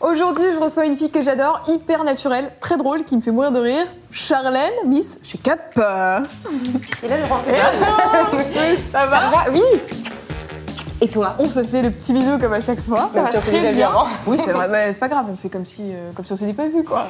Aujourd'hui, je reçois une fille que j'adore, hyper naturelle, très drôle, qui me fait mourir de rire. Charlène, Miss chez Cap. Et là, je rentre ça va Ça va Oui Et toi? On se fait le petit bisou comme à chaque fois. Ça si va on s'est déjà vu bien. Oui, c'est vrai, mais c'est pas grave, on fait comme si, euh, comme si on s'était pas vu quoi.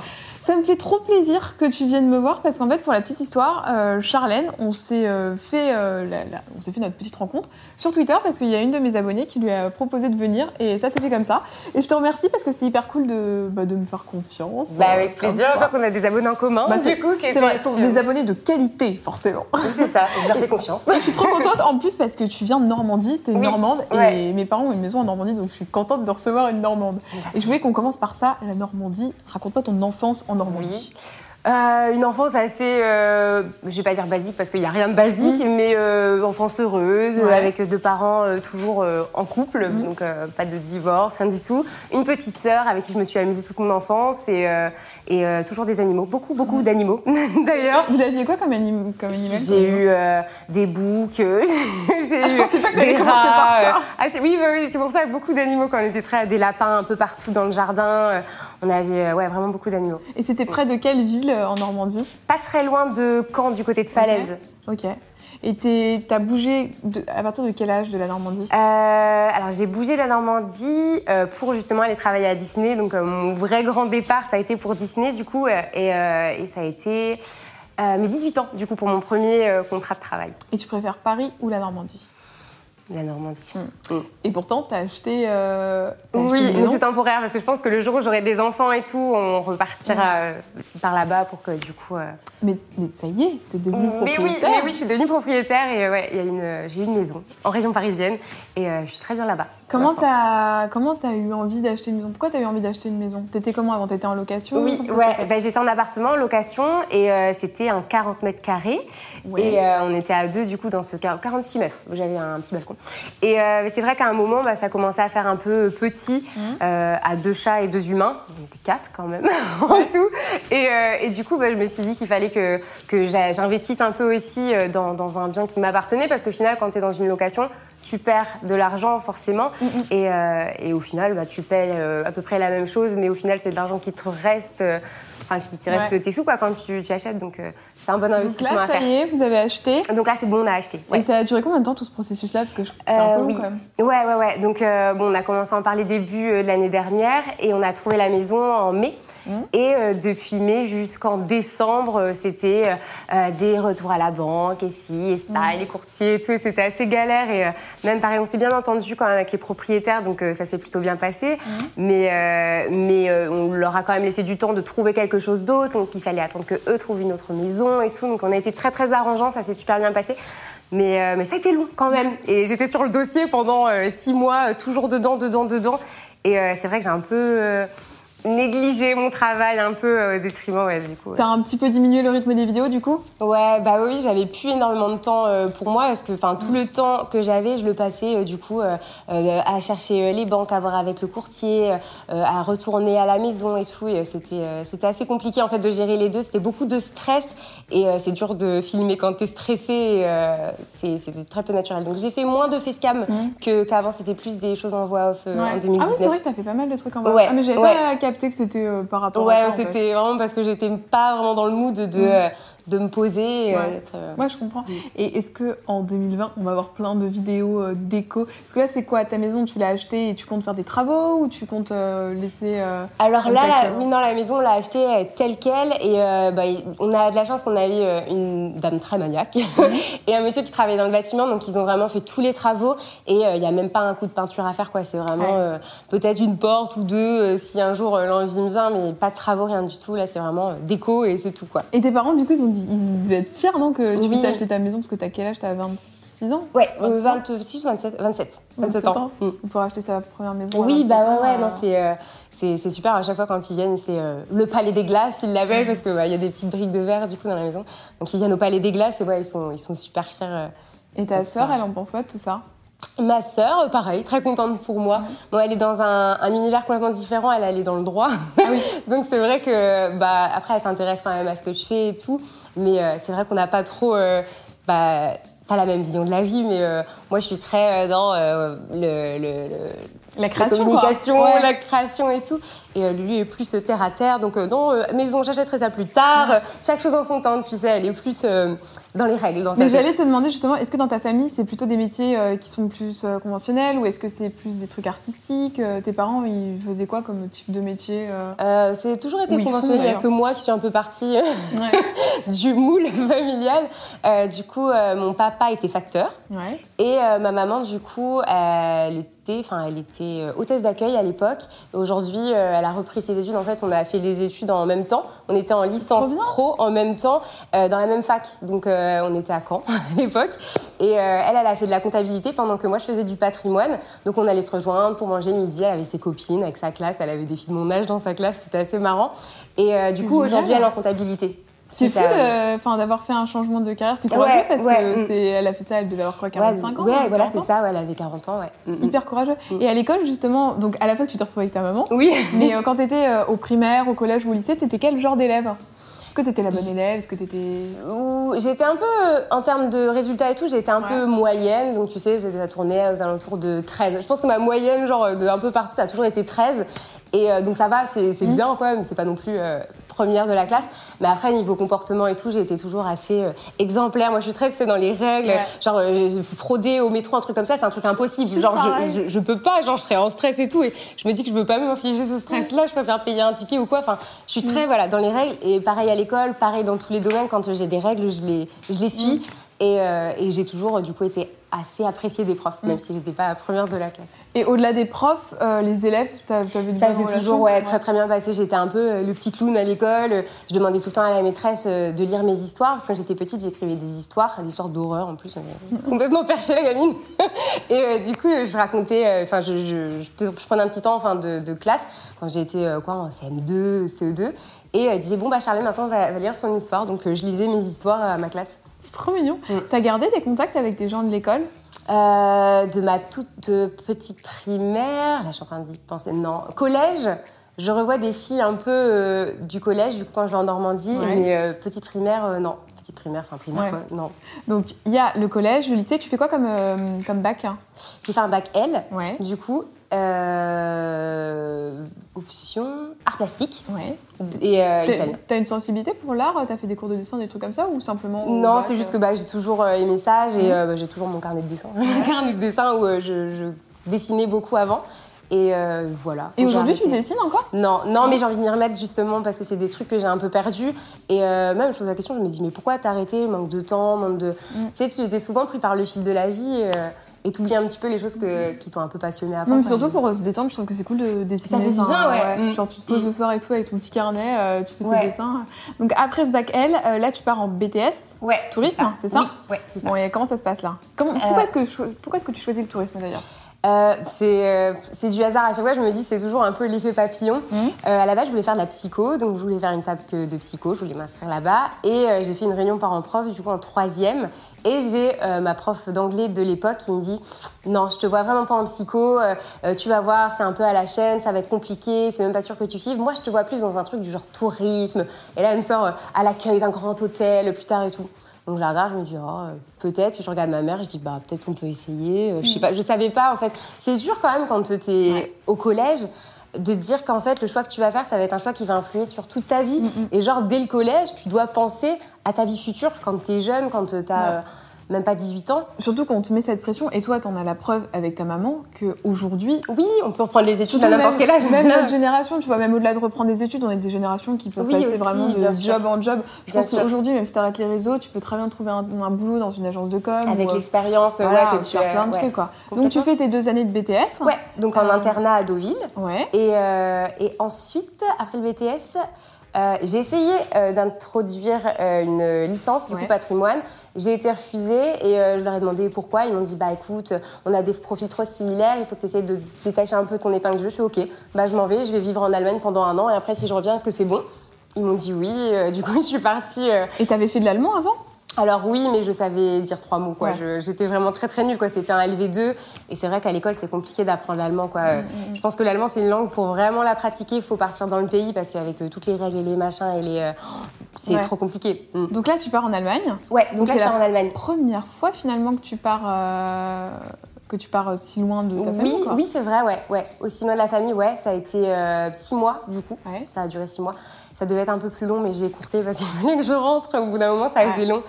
Ça me fait trop plaisir que tu viennes me voir parce qu'en fait, pour la petite histoire, euh, Charlène, on s'est euh, fait, euh, la- la- on s'est fait notre petite rencontre sur Twitter parce qu'il y a une de mes abonnées qui lui a proposé de venir et ça s'est fait comme ça. Et je te remercie parce que c'est hyper cool de, bah, de me faire confiance. Bah, avec plaisir, je crois qu'on a des abonnés en commun. Bah, du coup, C'est vrai, ce sont des abonnés de qualité, forcément. C'est ça, je leur fais confiance. Je suis trop contente en plus parce que tu viens de Normandie, t'es Oui, normande ouais. et mes parents ont une maison en Normandie donc je suis contente de recevoir une normande. Et je voulais qu'on commence par ça, la Normandie. Raconte-moi ton enfance en Normandie. Euh, une enfance assez, euh, je vais pas dire basique parce qu'il n'y a rien de basique, mais euh, enfance heureuse, Ouais. avec deux parents euh, toujours en couple, Mhm. donc pas de divorce, rien du tout. Une petite sœur avec qui je me suis amusée toute mon enfance et, et toujours des animaux, beaucoup, beaucoup Mhm. d'animaux d'ailleurs. Vous aviez quoi comme, anim- comme animal J'ai eu des boucs, j'ai Ah, eu pas que des rats. par ça. ah, oui, bah oui, c'est pour ça beaucoup d'animaux quand on était très des lapins un peu partout dans le jardin. on avait ouais, vraiment beaucoup d'animaux. Et c'était près de quelle ville euh, en Normandie Pas très loin de Caen, du côté de Falaise. Ok. Et t'es- t'as bougé de- à partir de quel âge de la Normandie Euh, alors j'ai bougé de la Normandie euh, pour justement aller travailler à Disney. Donc euh, mon vrai grand départ, ça a été pour Disney du coup, et, et ça a été mes 18 ans du coup pour mon premier contrat de travail. Et tu préfères Paris ou la Normandie? La Normandie. Et pourtant, t'as acheté. euh, acheté Oui, mais c'est temporaire parce que je pense que le jour où j'aurai des enfants et tout, on repartira euh, par là-bas pour que du coup. euh, mais, mais ça y est, t'es devenue Mais oui, propriétaire. mais oui, je suis devenue propriétaire et ouais, il y a une, j'ai une maison en région parisienne et euh, je suis très bien là-bas. Comment t'as comment t'as eu envie d'acheter une maison? Pourquoi t'as eu envie d'acheter une maison? T'étais comment avant? T'étais en location? Oui, ouais, bah, j'étais en appartement en location et euh, c'était un 40 mètres carrés. Ouais. Et euh, on était à deux du coup dans ce quar- 46 mètres. J'avais un petit balcon. Et euh, c'est vrai qu'à un moment, bah, ça commençait à faire un peu petit, euh, à deux chats et deux humains. On était quatre quand même en tout. Et, et du coup, bah, je me suis dit qu'il fallait que, que j'investisse un peu aussi dans, dans un bien qui m'appartenait parce qu'au final, quand tu es dans une location, tu perds de l'argent forcément. Mhm. Et, euh, et au final, bah, tu payes euh, à peu près la même chose, mais au final, c'est de l'argent qui te reste, euh, enfin, qui, qui reste Ouais. tes sous quoi, quand tu, tu achètes. Donc, c'est un bon Donc investissement là, à ça faire. y est, vous avez acheté. Donc là, c'est bon, on a acheté. Ouais. Et ça a duré combien de temps tout ce processus-là? Parce que je- c'est un peu long oui. quand même. Ouais, ouais, ouais. Donc, bon, on a commencé à en parler début de l'année dernière et on a trouvé la maison en mai. Mhm. Et euh, depuis mai jusqu'en décembre, euh, c'était euh, des retours à la banque et ci et ça, Mhm. et les courtiers et tout. Et c'était assez galère. Et euh, même pareil, on s'est bien entendu quand même avec les propriétaires, donc ça s'est plutôt bien passé. Mhm. Mais, mais on leur a quand même laissé du temps de trouver quelque chose d'autre. Donc il fallait attendre que eux trouvent une autre maison et tout. Donc on a été très très arrangeants, ça s'est super bien passé. Mais, mais ça a été long quand même. Et j'étais sur le dossier pendant six mois, toujours dedans, dedans, dedans. Et c'est vrai que j'ai un peu négligé mon travail, un peu euh, au détriment, ouais, du coup. ouais. T'as un petit peu diminué le rythme des vidéos du coup? Ouais, bah oui, j'avais plus énormément de temps euh, pour moi parce que enfin tout le temps que j'avais, je le passais euh, du coup euh, à chercher les banques, à voir avec le courtier, à retourner à la maison et tout. Et c'était c'était assez compliqué en fait de gérer les deux. C'était beaucoup de stress et euh, c'est dur de filmer quand t'es stressé. euh, c'est c'était très peu naturel. Donc j'ai fait moins de facecam que qu'avant. C'était plus des choses en voix off euh, Ouais. en Ah oui, 2019. c'est vrai que t'as fait pas mal de trucs en voix. Ouais, ah, mais j'avais ouais. pas capté que c'était par rapport à Ouais, ça. fait. c'était vraiment parce que j'étais pas vraiment dans le mood de, Mhm. De me poser. euh, Ouais. d'être, euh, Ouais, je comprends. Et est-ce que en 2020, on va avoir plein de vidéos euh, déco? Parce que là, c'est quoi? Ta maison, tu l'as achetée et tu comptes faire des travaux ou tu comptes laisser Alors là, oui, non, la maison, on l'a achetée telle quelle. Et bah, on a de la chance qu'on avait euh, une dame très maniaque et un monsieur qui travaillait dans le bâtiment. Donc, ils ont vraiment fait tous les travaux. Et il n'y a même pas un coup de peinture à faire. quoi. C'est vraiment Ouais. peut-être une porte ou deux si un jour l'envie me vient. Mais pas de travaux, rien du tout. Là, c'est vraiment déco et c'est tout. quoi. Et tes parents, du coup, ils ont dit, ils devaient être fiers, non, que tu puisses acheter ta maison parce que t'as quel âge? T'as 26 26 ans? Ouais, 26 ans? 26 ou 27, 27, 27 27 ans. ans. Mm. Pour acheter sa première maison. Oui, 27 bah ouais, ouais, euh, non, c'est, euh, c'est, super. À chaque fois, quand ils viennent, c'est euh, le palais des glaces, ils l'appellent parce qu'il y a des petites briques de verre du coup dans la maison. Donc ils viennent au palais des glaces et ouais, ils sont, ils sont super fiers. euh. Et ta sœur, elle en pense quoi de tout ça? Ma sœur, euh, pareil, très contente pour moi. Bon, elle est dans un, un univers complètement différent, elle, elle est dans le droit. Ah oui. Donc c'est vrai que, bah, après, elle s'intéresse quand même à ce que je fais et tout. Mais euh, c'est vrai qu'on n'a pas trop. euh, bah, pas la même vision de la vie, mais euh, moi je suis très dans le, le- le- La la création, communication, quoi. Ouais. la création et tout. Et euh, lui est plus euh, terre à terre. Donc, euh, non, euh, maison, j'achèterai ça plus tard. Euh, chaque chose en son temps, tu sais, elle est plus euh, dans les règles. Dans Mais j'allais te demander justement, est-ce que dans ta famille, c'est plutôt des métiers euh, qui sont plus euh, conventionnels ou est-ce que c'est plus des trucs artistiques Euh, Tes parents, ils faisaient quoi comme type de métier euh Euh, c'est toujours été font, conventionnel. Il n'y a que moi qui suis un peu partie Ouais. du moule familial. Euh, du coup, euh, mon papa était facteur. ouais. Et euh, ma maman, du coup, elle était, enfin, elle était euh, hôtesse d'accueil à l'époque. Aujourd'hui, euh, elle a repris ses études. En fait, on a fait des études en même temps. On était en licence pro en même temps euh, dans la même fac. Donc, euh, on était à Caen à l'époque. Et euh, elle, elle a fait de la comptabilité pendant que moi, je faisais du patrimoine. Donc, on allait se rejoindre pour manger le midi. Elle avait ses copines avec sa classe. Elle avait des filles de mon âge dans sa classe. C'était assez marrant. Et du coup, aujourd'hui, elle est en comptabilité. C'est fou d'avoir fait un changement de carrière. C'est courageux Ouais, parce ouais, que mm. c'est, elle a fait ça, elle devait avoir quoi, 45 ans ouais, voilà, 40 c'est ça. Ouais, elle avait 40 ans, ouais. Mm, mm. Hyper courageux. Et à l'école, justement, donc à la fois que tu t'es retrouvée avec ta maman, Oui. mais euh, quand tu étais au primaire, au collège ou au lycée, t'étais quel genre d'élève? Est-ce que t'étais la bonne élève? Est-ce que t'étais. Où J'étais un peu, euh, en termes de résultats et tout, j'étais un Ouais. peu moyenne. Donc, tu sais, ça tournait aux alentours de 13. Je pense que ma moyenne, genre, de un peu partout, ça a toujours été 13. Et euh, donc, ça va, c'est bien, quoi, mais c'est pas non plus euh, première de la classe. Mais après, niveau comportement et tout, j'ai été toujours assez euh, exemplaire. Moi, je suis très, dans les règles. Ouais. Genre, euh, frauder au métro, un truc comme ça, c'est un truc impossible. Genre, je, je, je peux pas, genre, je serais en stress et tout. Et je me dis que je peux pas m'infliger ce stress-là, je préfère payer un ticket ou quoi. Enfin, je suis très, voilà, dans les règles. Et pareil à l'école, pareil dans tous les domaines, quand j'ai des règles, je les, je les suis. Et, euh, et j'ai toujours, du coup, été assez appréciée des profs, même si j'étais pas la première de la classe. Et au-delà des profs, euh, les élèves, t'as as vu de Ça s'est toujours ouais, très très bien passé. J'étais un peu euh, le petit clown à l'école. Je demandais tout le temps à la maîtresse euh, de lire mes histoires. Parce que quand j'étais petite, j'écrivais des histoires, des histoires d'horreur en plus. euh, complètement perchée la gamine. Et euh, du coup, je racontais, enfin, je, je, je, je prenais un petit temps enfin, de, de classe quand j'ai été euh, quoi, en CM2, CE2. Et elle disait, bon, bah Charlotte, maintenant, va, va lire son histoire. Donc, je lisais mes histoires à ma classe. C'est trop mignon. Mm. T'as gardé des contacts avec des gens de l'école? Euh, de ma toute petite primaire, là je suis en train d'y penser, non, collège, je revois des filles un peu euh, du collège, du coup quand je vais en Normandie, Ouais. mais euh, petite primaire, non. Petite primaire, enfin primaire Ouais. quoi, non. Donc il y a le collège, le lycée. Tu fais quoi comme, comme bac hein? J'ai fait un bac L, Ouais. du coup, euh, option art plastique Ouais. et euh, T'as- italien. T'as une sensibilité pour l'art T'as fait des cours de dessin, des trucs comme ça ou simplement Non, c'est juste euh, que bah, j'ai toujours aimé ça, j'ai Mhm. euh, bah, j'ai toujours mon carnet de dessin. un carnet de dessin où je, je dessinais beaucoup avant. Et voilà. Et aujourd'hui, tu dessines encore? Non, non, mais j'ai envie de m'y remettre justement parce que c'est des trucs que j'ai un peu perdus. Et même, je pose la question, je me dis, mais pourquoi t'as arrêté Manque de temps, manque de. Mm. Tu sais, tu étais souvent pris par le fil de la vie et t'oublies un petit peu les choses que, qui t'ont un peu passionné avant. Non, surtout pour euh, se détendre, je trouve que c'est cool de dessiner. Ça fait du bien, ouais. Mm. Genre, tu te poses le soir et tout avec ton petit carnet, euh, tu fais tes dessins. Donc après ce bac L, euh, là, tu pars en BTS. Ouais, Tourisme, c'est ça Oui, ouais, c'est ça. Bon, et comment ça se passe là? Comment- Euh, Pourquoi est-ce que, pourquoi est-ce que tu choisis le tourisme d'ailleurs? Euh, c'est euh, c'est du hasard. À chaque fois, je me dis, c'est toujours un peu l'effet papillon. Mhm. Euh, à la base, je voulais faire de la psycho, donc je voulais faire une fac de psycho, je voulais m'inscrire là-bas. Et euh, j'ai fait une réunion parents-prof, du coup, en troisième. Et j'ai ma prof d'anglais de l'époque qui me dit Non, je te vois vraiment pas en psycho, tu vas voir, c'est un peu à la chaîne, ça va être compliqué, c'est même pas sûr que tu suives. Moi, je te vois plus dans un truc du genre tourisme. Et là, elle me sort à l'accueil d'un grand hôtel plus tard et tout. Donc je la regarde, je me dis, oh, euh, peut-être. Puis je regarde ma mère, je dis, bah, peut-être on peut essayer. Euh, Je sais pas, je savais pas en fait. C'est dur quand même quand tu es Ouais. au collège de dire qu'en fait le choix que tu vas faire, ça va être un choix qui va influer sur toute ta vie. Mm, mm. Et genre dès le collège, tu dois penser à ta vie future quand tu es jeune, quand tu as Ouais. Même pas 18 ans. Surtout quand on te met cette pression, et toi, t'en as la preuve avec ta maman qu'aujourd'hui, Oui, on peut reprendre les études à n'importe quel âge. Même notre génération, tu vois, même au-delà de reprendre des études, on est des générations qui peuvent Oui, passer aussi, vraiment de sûr. job en job. Je Bien pense qu'aujourd'hui, même si tu arrêtes les réseaux, tu peux très bien trouver un, un boulot dans une agence de com. Avec euh, l'expérience, voilà, ouais, que tu as- plein de ouais. trucs, quoi. Donc tu fais tes deux années de BTS. Ouais, donc en Euh, internat à Deauville. Ouais. Et, euh, et ensuite, après le BTS, euh, j'ai essayé euh, d'introduire euh, une licence du Ouais. coup patrimoine. J'ai été refusée et euh, je leur ai demandé pourquoi. Ils m'ont dit bah écoute, on a des profils trop similaires, il faut que tu essayes de détacher un peu ton épingle du jeu. Je suis ok, bah je m'en vais, je vais vivre en Allemagne pendant un an et après si je reviens, est-ce que c'est bon? Ils m'ont dit oui, euh, du coup je suis partie. euh, Et t'avais fait de l'allemand avant? Alors oui, mais je savais dire trois mots. quoi. Ouais. J'étais vraiment très très nulle. quoi. C'était un LV2 et c'est vrai qu'à l'école c'est compliqué d'apprendre l'allemand. quoi. Mm, Euh, Je pense que l'allemand c'est une langue pour vraiment la pratiquer. Il faut partir dans le pays parce qu'avec euh, toutes les règles et les machins et les, euh, c'est Ouais. trop compliqué. Mm. Donc là, tu pars en Allemagne. Ouais, donc, Donc là je pars en Allemagne. Première fois finalement que tu pars, euh, que tu pars si loin de ta Oui, famille. quoi. oui, c'est vrai, ouais, ouais. Aussi loin de la famille, ouais, ça a été euh, six mois du coup. Ouais. Ça a duré six mois. Ça devait être un peu plus long, mais j'ai écourté parce qu'il fallait que je rentre. Au bout d'un moment, ça faisait long.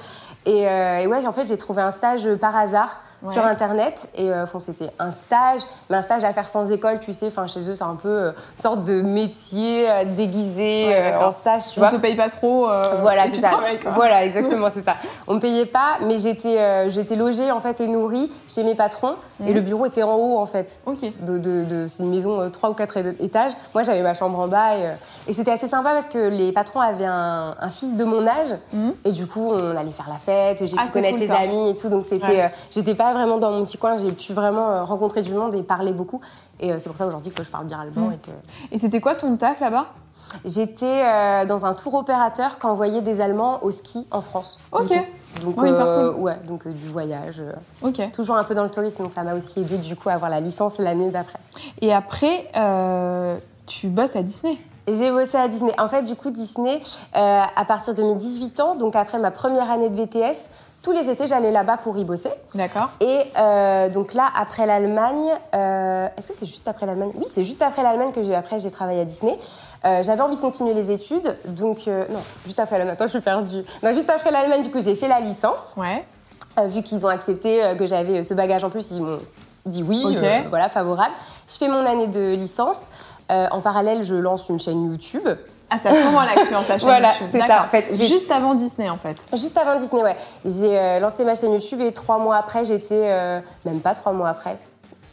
Et, euh, et ouais, en fait, j'ai trouvé un stage par hasard Ouais. sur Internet. Et euh, c'était un stage, mais un stage à faire sans école, tu sais. Enfin, chez eux, c'est un peu euh, une sorte de métier euh, déguisé Ouais, euh, en stage, tu On vois. te paye pas trop. Voilà, c'est ça. travailles. Voilà, exactement, c'est ça. On me payait pas, mais j'étais j'étais logée en fait et nourrie chez mes patrons. Et le bureau était en haut en fait. Ok. De, de- de- c'est une maison trois ou quatre étages. Moi, j'avais ma chambre en bas et, et c'était assez sympa parce que les patrons avaient un, un fils de mon âge Mhm. et du coup, on allait faire la fête. J'ai Ah, pu connaître cool, ça. amis et tout, donc c'était, Ouais. j'étais pas vraiment dans mon petit coin. J'ai pu vraiment euh, rencontrer du monde et parler beaucoup. Et euh, c'est pour ça aujourd'hui que je parle bien allemand Mhm. et que Et c'était quoi ton taf là-bas? J'étais euh, dans un tour opérateur qui envoyait des Allemands au ski en France. Ok. Donc, Ouais, euh, donc euh, du voyage. Ok. toujours un peu dans le tourisme, donc ça m'a aussi aidé du coup à avoir la licence l'année d'après. Et après, tu bosses à Disney? J'ai bossé à Disney. En fait, du coup, Disney, à partir de mes 18 ans, donc après ma première année de BTS, tous les étés, j'allais là-bas pour y bosser. D'accord. Et euh, donc là, après l'Allemagne, euh, est-ce que c'est juste après l'Allemagne? Oui, c'est juste après l'Allemagne que j'ai après j'ai travaillé à Disney. Euh, J'avais envie de continuer les études, donc non, juste après l'Allemagne. Attends, je suis perdue. Non, juste après l'Allemagne, du coup, j'ai fait la licence. Ouais. Vu qu'ils ont accepté que j'avais ce bagage en plus, ils m'ont dit oui, Ok. euh, voilà, favorable. Je fais mon année de licence. En parallèle, je lance une chaîne YouTube. Ah, c'est à ce moment-là que tu lances ta chaîne Voilà, YouTube. c'est ça, en fait, Juste avant Disney, en fait. Juste avant Disney, ouais. J'ai euh, lancé ma chaîne YouTube et trois mois après, j'étais. euh, même pas trois mois après.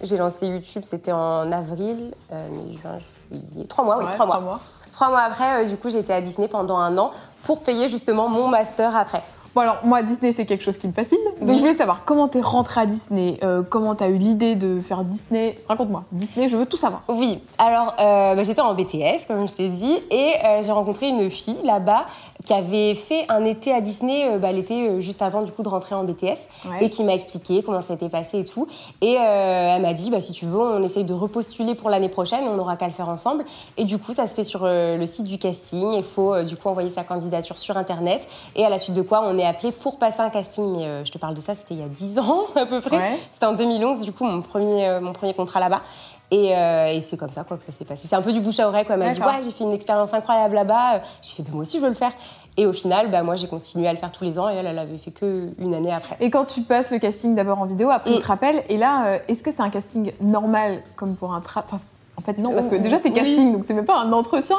J'ai lancé YouTube, c'était en avril, euh, juin, juillet. Trois mois, oui, trois, trois mois. mois. Trois mois après, euh, du coup, j'étais à Disney pendant un an pour payer justement mon master après. Bon, alors, moi, Disney, c'est quelque chose qui me fascine. Donc, Oui. je voulais savoir comment t'es rentrée à Disney, euh, comment t'as eu l'idée de faire Disney? Raconte-moi. Disney, je veux tout savoir. Oui, alors euh, bah, j'étais en BTS, comme je t'ai dit, et euh, j'ai rencontré une fille là-bas qui avait fait un été à Disney, euh, bah, l'été euh, juste avant du coup de rentrer en BTS, Ouais. et qui m'a expliqué comment ça s'était passé et tout. Et euh, elle m'a dit, bah, si tu veux, on essaye de repostuler pour l'année prochaine, on n'aura qu'à le faire ensemble. Et du coup, ça se fait sur euh, le site du casting, il faut du coup envoyer sa candidature sur Internet, et à la suite de quoi on est appelé pour passer un casting. Mais je te parle de ça, c'était il y a 10 ans à peu près. Ouais. C'était en 2011, du coup, mon premier, mon premier contrat là-bas. Et, euh, et c'est comme ça quoi, que ça s'est passé. C'est un peu du bouche à oreille. quoi. Elle m'a dit. Ouais, j'ai fait une expérience incroyable là-bas. J'ai fait bah, Moi aussi, je veux le faire. Et au final, bah, moi, j'ai continué à le faire tous les ans et elle, elle avait fait que une année après. Et quand tu passes le casting d'abord en vidéo, après Mm. il te rappelle, et là, euh, est-ce que c'est un casting normal comme pour un tra... enfin, en fait, non, parce que déjà c'est oui. casting, donc c'est même pas un entretien.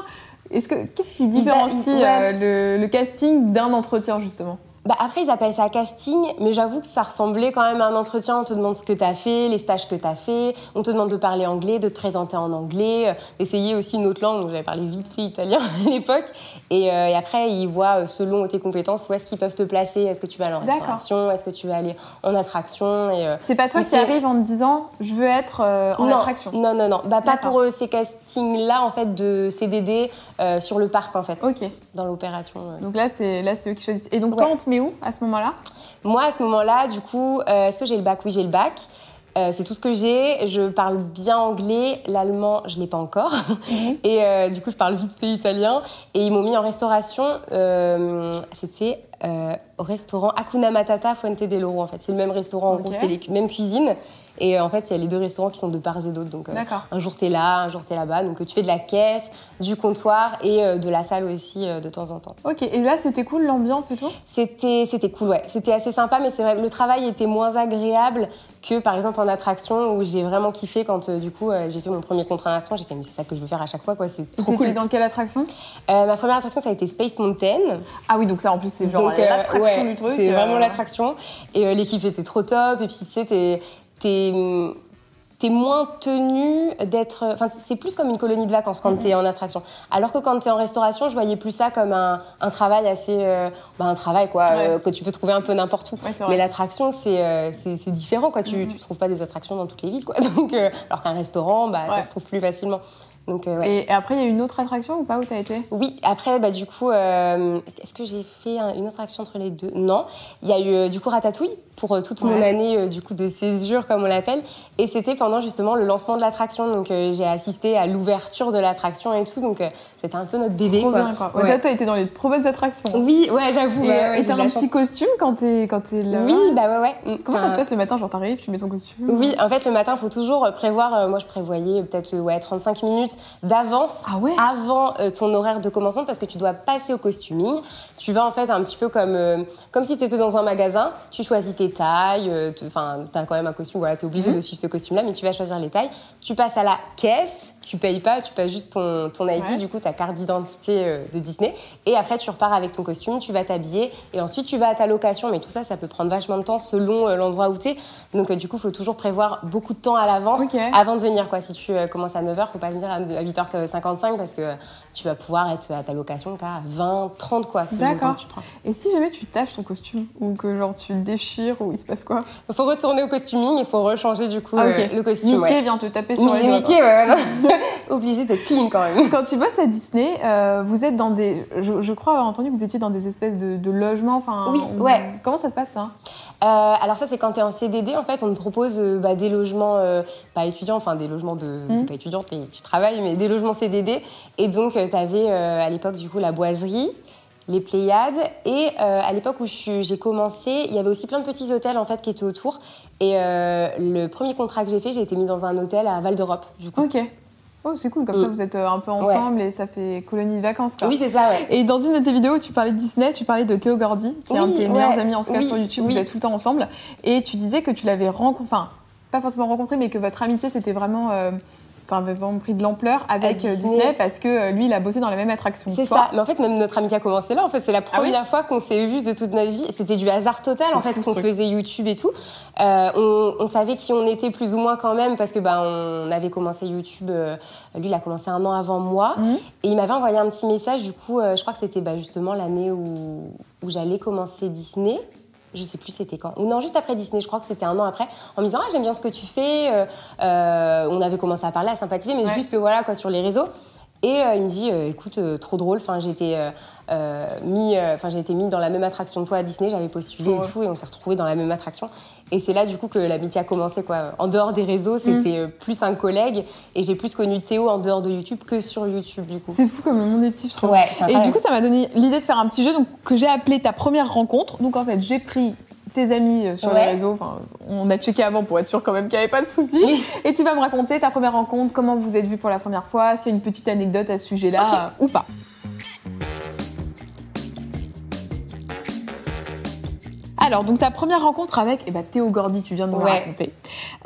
Est-ce que qu'est-ce qui a- différencie ouais. euh, le, le casting d'un entretien justement? Bah, après, ils appellent ça casting, mais j'avoue que ça ressemblait quand même à un entretien. On te demande ce que tu as fait, les stages que tu as fait. On te demande de parler anglais, de te présenter en anglais, euh, d'essayer aussi une autre langue. Donc, j'avais parlé vite fait italien à l'époque. Et, euh, et après, ils voient, euh, selon tes compétences, où est-ce qu'ils peuvent te placer. Est-ce que tu vas aller en restauration? Est-ce que tu vas aller en attraction? Et, euh, C'est pas toi Mais qui arrives en te disant je veux être euh, en non, attraction. Non, non, non. Bah, pas pour ces castings-là, en fait, de CDD euh, sur le parc, en fait, Ok. dans l'opération. euh. Donc là c'est là c'est eux qui choisissent. Et donc Ouais. toi on te met où à ce moment-là Moi, à ce moment-là, du coup, euh, est-ce que j'ai le bac? Oui, j'ai le bac. Euh, c'est tout ce que j'ai. Je parle bien anglais. L'allemand, je l'ai pas encore. Et euh, du coup, je parle vite fait italien. Et ils m'ont mis en restauration. C'était au restaurant Hakuna Matata Fuente del Oro. En fait, c'est le même restaurant. En gros, c'est les mêmes cuisines. Et euh, en fait, il y a les deux restaurants qui sont de part et d'autre. Donc, euh, un jour, tu es là, un jour, tu es là-bas. Donc, euh, tu fais de la caisse, du comptoir et euh, de la salle aussi euh, de temps en temps. Ok. Et là c'était cool l'ambiance et tout? C'était, c'était cool, ouais. C'était assez sympa, mais c'est vrai que le travail était moins agréable que, par exemple, en attraction, où j'ai vraiment kiffé quand, du coup, j'ai fait mon premier contrat en attraction. J'ai fait, mais c'est ça que je veux faire à chaque fois, quoi. C'est trop cool. dans quelle attraction? Ma première attraction, ça a été Space Mountain. Ah oui donc ça en plus c'est genre l'attraction ouais, du truc. C'est vraiment l'attraction. Et l'équipe était trop top. Et puis, tu sais, t'es, t'es moins tenu d'être. Enfin, c'est plus comme une colonie de vacances quand t'es en attraction. Alors que quand t'es en restauration, je voyais plus ça comme un, un travail assez. euh, bah, un travail, quoi, Ouais. euh, que tu peux trouver un peu n'importe où. Ouais. Mais l'attraction, c'est euh, différent, quoi. Tu, tu trouves pas des attractions dans toutes les villes, quoi. Donc, euh, alors qu'un restaurant, bah, Ouais. ça se trouve plus facilement. Donc, euh, ouais. Et, après, il y a une autre attraction ou pas où t'as été? Oui, après, bah, du coup, euh, est-ce que j'ai fait un- une autre action entre les deux? Non. Il y a eu euh, du coup Ratatouille pour toute mon année du coup de césure, comme on l'appelle. Et c'était pendant justement le lancement de l'attraction. Donc euh, j'ai assisté à l'ouverture de l'attraction et tout. Donc c'était un peu notre bébé. Trop quoi. bien, quoi. Ouais, t'as été dans les trop bonnes attractions. Oui, ouais, j'avoue. Et t'as un chance. petit costume quand t'es quand t'es là? Oui, bah ouais, ouais. Comment ça se passe le matin? Genre, t'arrives, tu mets ton costume? Oui, en fait, le matin, il faut toujours prévoir. moi, je prévoyais peut-être ouais, 35 minutes d'avance Ah ouais avant euh, ton horaire de commencement parce que tu dois passer au costuming. Tu vas en fait un petit peu comme, euh, comme si tu étais dans un magasin. Tu choisis tes tailles. euh, tu as quand même un costume, voilà, tu es obligé de suivre ce costume-là, mais tu vas choisir les tailles. Tu passes à la caisse. Tu payes pas, tu passes juste ton, ton ID, Ouais. du coup ta carte d'identité euh, de Disney. Et après, tu repars avec ton costume, tu vas t'habiller. Et ensuite, tu vas à ta location. Mais tout ça, ça peut prendre vachement de temps selon euh, l'endroit où tu es. Donc, euh, du coup, il faut toujours prévoir beaucoup de temps à l'avance avant de venir. Quoi. Si tu commences à 9h, faut pas venir à à 8h55 parce que tu vas pouvoir être à ta location qu'à 20, 30 quoi. D'accord. Et si jamais tu tâches ton costume ou que genre tu le déchires ou il se passe quoi Il faut retourner au costuming, il faut rechanger du coup Ah euh, le costume. Mickey ouais. vient te taper sur les Mi- doigts. Mickey, ouais, ouais, obligé d'être clean quand même. Quand tu bosses à Disney, euh, vous êtes dans des. Je, je crois avoir entendu que vous étiez dans des espèces de, de logements. Enfin, Oui, on- ouais. Comment ça se passe ça? Euh, alors ça, c'est quand tu es en CDD, en fait, on te propose euh, bah, des logements, euh, pas étudiants, enfin des logements de... Mhm. Pas étudiants, tu travailles, mais des logements CDD. Et donc, tu avais à l'époque, du coup, la boiserie, les Pléiades. Et à l'époque où j'ai commencé, il y avait aussi plein de petits hôtels, en fait, qui étaient autour. Et le premier contrat que j'ai fait, j'ai été mis dans un hôtel à Val d'Europe, du coup. Ok. Oh, c'est cool, comme ça Mm. vous êtes euh, un peu ensemble et ça fait colonie de vacances. Quoi. Oui, c'est ça, ouais. Et dans une de tes vidéos où tu parlais de Disney, tu parlais de Théo Gordy, qui est un de tes ouais. meilleurs amis en tout cas Oui, sur YouTube, oui. vous êtes tout le temps ensemble. Et tu disais que tu l'avais rencontré, enfin, pas forcément rencontré, mais que votre amitié c'était vraiment. euh, Enfin, avait vraiment pris de l'ampleur avec euh, Disney. Disney parce que euh, lui, il a bossé dans la même attraction. C'est ça. Mais en fait, même notre amitié a commencé là. En fait, c'est la Ah oui première fois qu'on s'est vu de toute notre vie. C'était du hasard total, en fait, qu'on faisait YouTube et tout. Euh, on, on savait qui on était plus ou moins quand même parce que bah, on avait commencé YouTube. euh, lui, il a commencé un an avant moi. Mhm. Et il m'avait envoyé un petit message. Du coup, euh, je crois que c'était bah, justement l'année où, où j'allais commencer Disney. Je sais plus c'était quand. Ou non, juste après Disney, je crois que c'était un an après, en me disant ah, j'aime bien ce que tu fais. euh, euh, on avait commencé à parler, à sympathiser, mais Ouais. juste voilà quoi sur les réseaux. Et euh, il me dit, écoute, trop drôle. Enfin, j'ai été mis, enfin, j'ai été mis dans la même attraction que toi à Disney. J'avais postulé Ouais. et tout, et on s'est retrouvés dans la même attraction. Et c'est là du coup que l'amitié a commencé quoi. En dehors des réseaux, c'était euh, plus un collègue, et j'ai plus connu Théo en dehors de YouTube que sur YouTube du coup. C'est fou comme le monde est petit, je trouve. Ouais, Et du coup, ça m'a donné l'idée de faire un petit jeu donc, que j'ai appelé ta première rencontre. Donc en fait, j'ai pris tes amis euh, sur Ouais. les réseaux. Enfin, on a checké avant pour être sûr quand même qu'il n'y avait pas de soucis. Oui. Et tu vas me raconter ta première rencontre, comment vous êtes vus pour la première fois, s'il y a une petite anecdote à ce sujet-là euh, ou pas. Alors, donc ta première rencontre avec eh ben, Théo Gordy, tu viens de nous Ouais. raconter.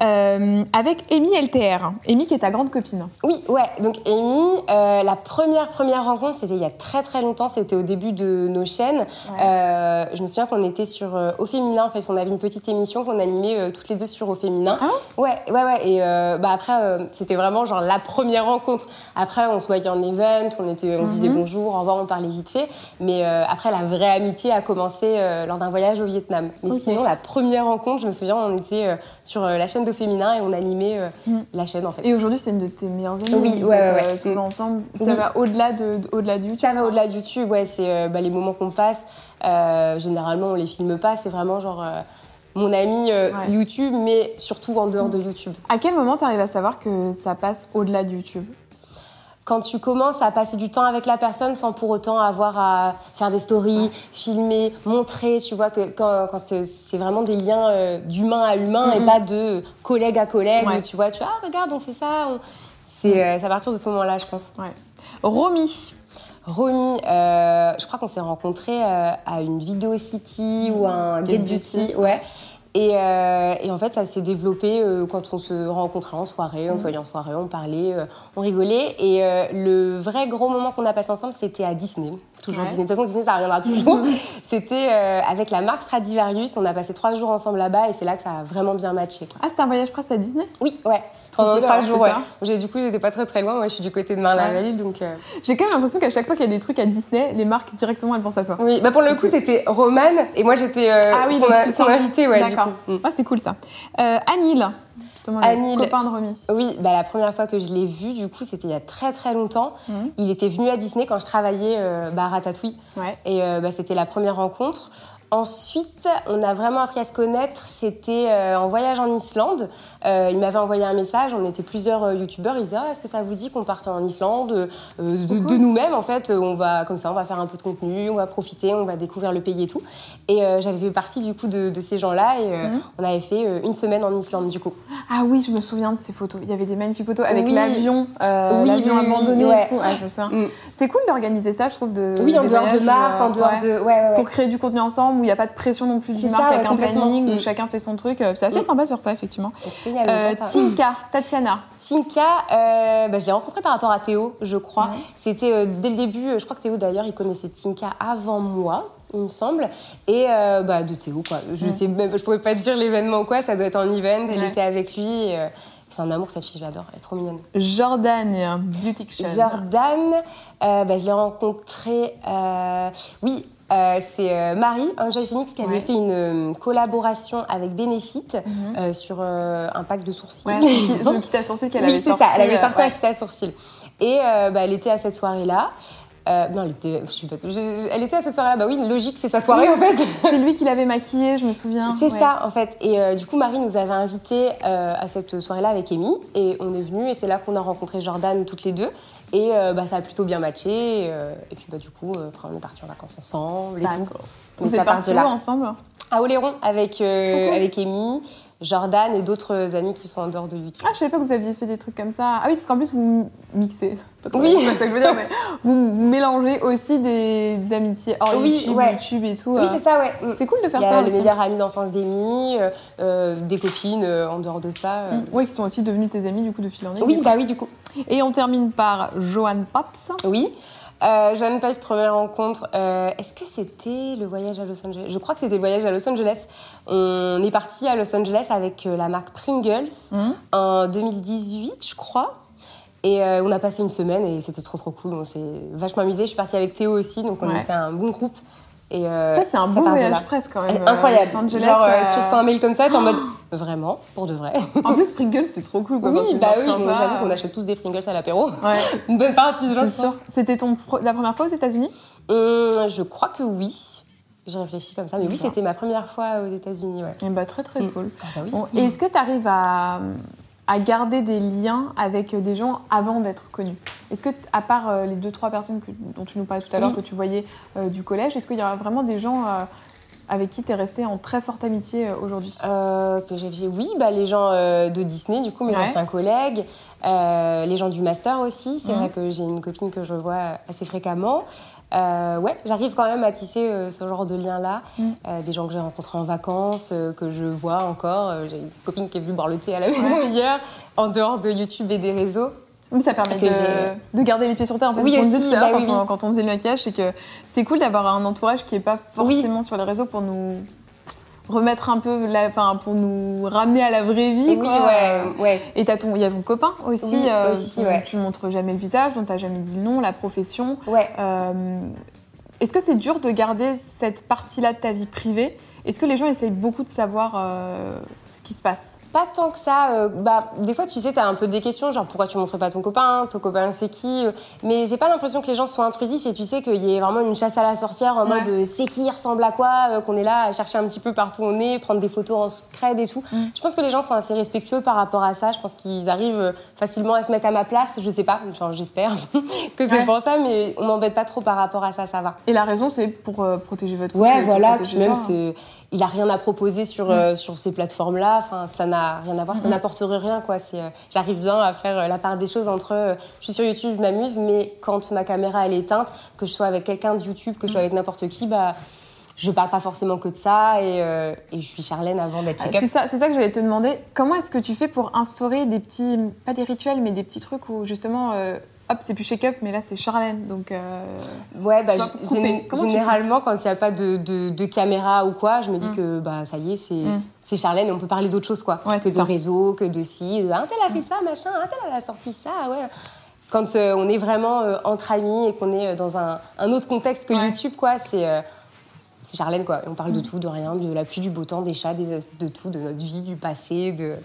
Euh, avec Amy LTR. Amy qui est ta grande copine. Oui, ouais. Donc Amy, euh, la première première rencontre, c'était il y a très très longtemps. C'était au début de nos chaînes. Euh, je me souviens qu'on était sur euh, Au Féminin. En fait, on avait une petite émission qu'on animait toutes les deux sur Au Féminin. Ah ouais, ouais, ouais. Et bah après, c'était vraiment genre la première rencontre. Après, on se voyait en event, on était, on se disait Mhm. bonjour, au revoir, on parlait vite fait. Mais après, la vraie amitié a commencé lors d'un voyage au Vietnam. Mais sinon, la première rencontre, je me souviens, on était euh, sur euh, la chaîne d'Au Féminin et on animait euh, Mhm. la chaîne en fait. Et aujourd'hui, c'est une de tes meilleures amies. Oui, vous ouais, êtes, ouais, souvent ensemble. Ça Oui. va au-delà de, au-delà du YouTube. Ça va au-delà du YouTube, ouais, c'est bah, les moments qu'on passe. généralement, on les filme pas, c'est vraiment genre mon ami euh, Ouais. YouTube, mais surtout en dehors de YouTube. À quel moment tu arrives à savoir que ça passe au-delà du YouTube? Quand tu commences à passer du temps avec la personne sans pour autant avoir à faire des stories, filmer, montrer, tu vois, que quand, quand c'est vraiment des liens euh, d'humain à humain et pas de collègue à collègue, Ouais. tu vois, tu vois, ah, regarde, on fait ça. on- C'est euh, c'est à partir de ce moment-là, je pense. Romy. Romy, euh, je crois qu'on s'est rencontrés euh, à une Video City ou un Get Get Beauty. Beauty, ouais. Et, euh, et en fait, ça s'est développé euh, quand on se rencontrait en soirée, on se voyait en soirée, on parlait, euh, on rigolait. Et euh, le vrai gros moment qu'on a passé ensemble, c'était à Disney. Toujours Ouais. Disney. De toute façon, Disney, ça reviendra toujours. C'était euh, avec la marque Stradivarius. On a passé trois jours ensemble là-bas et c'est là que ça a vraiment bien matché. quoi. Ah, c'était un voyage presque à Disney? Oui, ouais. Pendant trois jours, ouais. J'ai- Du coup, j'étais pas très très loin. Moi, je suis du côté de Marne-la-Vallée, donc. euh, J'ai quand même l'impression qu'à chaque fois qu'il y a des trucs à Disney, les marques directement elles pensent à toi. Oui, bah pour le coup, c'était Romane et moi j'étais euh, Ah oui, son, son invitée, ouais. D'accord. Mm. Ah, c'est cool ça. Anil, justement, le Anil. copain de Romy. Oui, bah, la première fois que je l'ai vu, du coup, c'était il y a très très longtemps. Mhm. Il était venu à Disney quand je travaillais euh, bah, à Ratatouille. Ouais. Et euh, bah, c'était la première rencontre. Ensuite, on a vraiment appris à se connaître. C'était euh, en voyage en Islande. Euh, il m'avait envoyé un message. On était plusieurs euh, youtubeurs. Il disait Ah, Est-ce que ça vous dit qu'on parte en Islande euh, de, de nous-mêmes En fait, on va comme ça, on va faire un peu de contenu, on va profiter, on va découvrir le pays et tout. Et j'avais fait partie du coup de, de ces gens-là. Et Mhm. on avait fait une semaine en Islande du coup. Ah oui, je me souviens de ces photos. Il y avait des magnifiques photos avec Oui. l'avion, Oui, l'avion oui, oui, abandonné ouais, et tout. Ah. Mm. C'est cool d'organiser ça, je trouve. De, Oui, en dehors de voyages, marque, euh, en dehors ouais. de. Pour créer du contenu ensemble où il n'y a pas de pression non plus ça, marque avec un planning, où Mm. chacun fait son truc. Euh, C'est assez Mm. sympa de faire ça, effectivement. Euh. Tinka, Tatiana. Tinka, euh, bah, je l'ai rencontré par rapport à Théo, je crois. C'était dès le début, je crois que Théo d'ailleurs, il connaissait Tinka avant moi, il me semble. Et euh, bah, de Théo, quoi. Je Ouais. sais même, je pourrais pas te dire l'événement ou quoi, ça doit être en event, elle Ouais. était avec lui. euh, c'est un amour cette fille, je l'adore, elle est trop mignonne. Jordan, Beauty. Jordan, euh, bah, je l'ai rencontré, euh, oui, euh, c'est euh, Marie, Enjoy Phoenix, qui avait Ouais. fait une euh, collaboration avec Benefit Mhm. sur un pack de sourcils. Ouais, celui qui- celui qui t'a sourcil qu'elle oui, avait c'est sorti. ça, elle avait sorti un kit à sourcils. Et bah, elle était à cette soirée-là. Euh, non, elle était, je suis pas, je- elle était à cette soirée-là. Bah oui, logique, c'est sa soirée en fait. C'est lui qui l'avait maquillée, je me souviens. C'est Ouais. ça en fait. Et euh, du coup, Marie nous avait invités euh, à cette soirée-là avec Amy. Et on est venu et c'est là qu'on a rencontré Jordan toutes les deux. Et euh, bah, ça a plutôt bien matché. Et, euh, et puis bah, du coup, euh, après, on est partis en vacances ensemble et tout. D'accord. Donc Vous êtes part partis où là. ensemble? À Oléron avec, euh, avec Amy, Jordan et d'autres amis qui sont en dehors de YouTube. Ah, je savais pas que vous aviez fait des trucs comme ça. Ah oui, parce qu'en plus, vous mixez. Pas trop- Oui. c'est ça que je veux dire, mais vous mélangez aussi des, des amitiés hors Oui, YouTube, ouais. YouTube et tout. Oui, euh. c'est ça, ouais. Mm. C'est cool de faire Il y a ça le aussi. meilleur ami d'enfance d'Amy, euh, euh, des copines euh, en dehors de ça. euh. Ouais, qui sont aussi devenus tes amis du coup de fil en aiguille. Oui, bah oui, du coup. Et on termine par Joanne Pops. Oui. Euh, Joanne Pais, première rencontre. euh, Est-ce que c'était le voyage à Los Angeles? Je crois que c'était le voyage à Los Angeles. On est parti à Los Angeles avec euh, la marque Pringles Mhm. en 2018, je crois. Et euh, on a passé une semaine et c'était trop trop cool. On s'est vachement amusé. Je suis partie avec Théo aussi, donc on Ouais. était un bon groupe. Et euh, Ça, c'est un de voyage presque quand même. est incroyable. Los Angeles, Genre, euh, tu reçois un mail comme ça, t'es en mode vraiment, pour de vrai. En plus, Pringles, c'est trop cool. Quoi, Oui, bah oui, j'avoue qu'on achète tous des Pringles à l'apéro. Ouais, Une bonne partie de c'est sûr. C'était la première fois aux États-Unis? Hum, je crois que oui. Je réfléchis comme ça, mais oui, c'était ma première fois aux États-Unis, ouais. Eh bah, très très Mm. cool. Ah bah oui. Bon, et est-ce que tu arrives à, à garder des liens avec des gens avant d'être connu Est-ce que, à part euh, les deux, trois personnes que- dont tu nous parlais tout à l'heure, Oui. que tu voyais euh, du collège, est-ce qu'il y a vraiment des gens euh, avec qui tu es resté en très forte amitié euh, aujourd'hui? Euh, que vu, oui, bah, les gens euh, de Disney, du coup, mes Ouais. anciens collègues, euh, les gens du master aussi. C'est Mhm. vrai que j'ai une copine que je vois assez fréquemment. Ouais, j'arrive quand même à tisser ce genre de lien-là. Mhm. Des gens que j'ai rencontrés en vacances, que je vois encore. J'ai une copine qui est venue boire le thé à la maison hier, en dehors de YouTube et des réseaux. Ça permet de, garder les pieds sur terre. En fait, Oui, ce qu'on disait aussi, bah quand, oui, on, oui. quand on faisait le maquillage, c'est que c'est cool d'avoir un entourage qui est pas forcément sur les réseaux pour nous remettre un peu, la, enfin, pour nous ramener à la vraie vie. Oui, quoi. ouais, ouais. Et il y a ton copain aussi, Oui, euh, aussi, dont ouais. tu montres jamais le visage, dont t'as jamais dit le nom, la profession. Ouais. Euh, Est-ce que c'est dur de garder cette partie-là de ta vie privée? Est-ce que les gens essayent beaucoup de savoir euh, ce qui se passe? Pas tant que ça. euh, bah, des fois, tu sais, t'as un peu des questions, genre pourquoi tu montres pas ton copain Ton copain, c'est qui euh, Mais j'ai pas l'impression que les gens soient intrusifs et tu sais qu'il y ait vraiment une chasse à la sorcière en Ouais. mode euh, c'est qui, il ressemble à quoi Qu'on est là à chercher un petit peu partout où on est, prendre des photos en scred et tout. Mm. Je pense que les gens sont assez respectueux par rapport à ça. Je pense qu'ils arrivent facilement à se mettre à ma place. Je sais pas, enfin, j'espère que c'est Ouais. pour ça, mais on m'embête pas trop par rapport à ça, ça va. Et la raison, c'est pour euh, protéger votre couple Ouais, voilà. Puis même, toi. c'est- il a rien à proposer sur, euh, sur ces plateformes-là. Enfin, ça n'a rien à voir. Ça Mhm. n'apporterait rien, quoi. C'est, euh, j'arrive bien à faire euh, la part des choses entre. euh, je suis sur YouTube, je m'amuse, mais quand ma caméra elle est éteinte, que je sois avec quelqu'un de YouTube, que je sois avec n'importe qui, bah, je parle pas forcément que de ça. Et, euh, et je suis Charlène avant d'être check-up. C'est ça, c'est ça que j'allais te demander. Comment est-ce que tu fais pour instaurer des petits, pas des rituels, mais des petits trucs où justement, euh, hop, c'est plus Shake Up, mais là c'est Charlène. Donc, euh, Ouais, bah, gén- généralement, quand il n'y a pas de, de- de caméra ou quoi, je me dis Mm. que bah, ça y est, c'est Mm. c'est Charlène et on peut parler d'autre chose, quoi. Ouais, que de ça. réseau, que de ci, de un tel a fait ça, machin, un tel a sorti ça, ouais. Quand euh, on est vraiment euh, entre amis et qu'on est dans un, un autre contexte que Ouais. YouTube, quoi, c'est c'est Charlène, quoi. Et on parle de Mm. tout, de rien, de la pluie, du beau temps, des chats, des- de tout, de notre vie, du passé, de.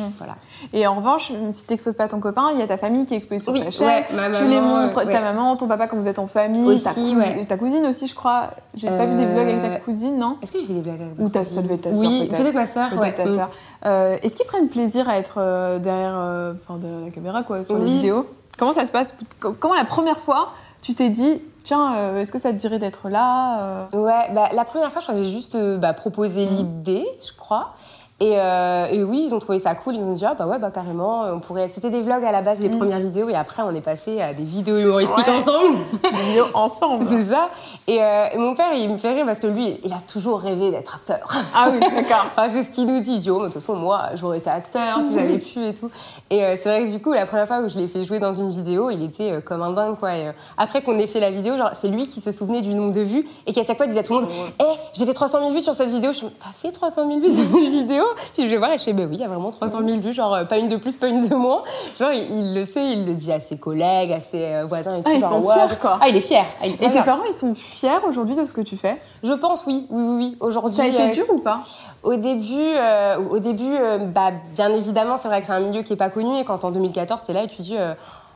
Mm. Voilà. Et en revanche, si tu n'exposes pas ton copain, il y a ta famille qui est exposée sur Oui, ta chaîne. ouais, ma tu les montres, euh, ta maman, ton papa quand vous êtes en famille, Aussi, ta, cousine, ouais. ta cousine aussi, je crois. J'ai pas vu des vlogs avec ta Euh, cousine, non Est-ce que j'ai fait des blagues avec ma Ou ta- ça cousine devait être ta sœur, Oui, peut-être. peut-être ma sœur, Peut-être ta Mm. sœur. Euh, Est-ce qu'ils prennent plaisir à être euh, derrière, euh, enfin, derrière la caméra, quoi, sur les Oui. vidéos Comment ça se passe Comment la première fois tu t'es dit, tiens, euh, est-ce que ça te dirait d'être là euh? Ouais, bah, la première fois, je crois que j'ai juste euh, bah, proposé Mhm. l'idée, je crois. Et, euh, et oui, ils ont trouvé ça cool. Ils ont dit, ah bah ouais, bah carrément, on pourrait. C'était des vlogs à la base, les Mhm. premières vidéos, et après, on est passé à des vidéos humoristiques Ouais. ensemble. Des vidéos ensemble C'est ça. Et, euh, et mon père, il me fait rire parce que lui, il a toujours rêvé d'être acteur. Ah oui, d'accord. Enfin, c'est ce qu'il nous dit. Il dit, oh, mais de toute façon, moi, j'aurais été acteur si j'avais pu et tout. Et euh, c'est vrai que du coup, la première fois où je l'ai fait jouer dans une vidéo, il était comme un dingue, quoi. Et, après qu'on ait fait la vidéo, genre, c'est lui qui se souvenait du nombre de vues et qui à chaque fois disait à tout le monde, hé, j'ai fait 300 000 vues sur cette vidéo. Je suis, t'as fait 300 000 vues sur cette vidéo? Puis je vais voir et je fais, bah oui, il y a vraiment 300 000 vues, genre, euh, pas une de plus, pas une de moins. Genre, il, il le sait, il le dit à ses collègues, à ses euh, voisins et tout. Ah, ils genre, sont fiers, quoi. Ah, il est fier. Ah, il est Et tes fier. parents, ils sont fiers aujourd'hui de ce que tu fais? Je pense, oui, oui, oui, oui. Aujourd'hui. Ça a été euh, dur ou pas? au début, euh, au début euh, bah, bien évidemment, c'est vrai que c'est un milieu qui n'est pas connu. Et quand en 2014, tu es là et tu dis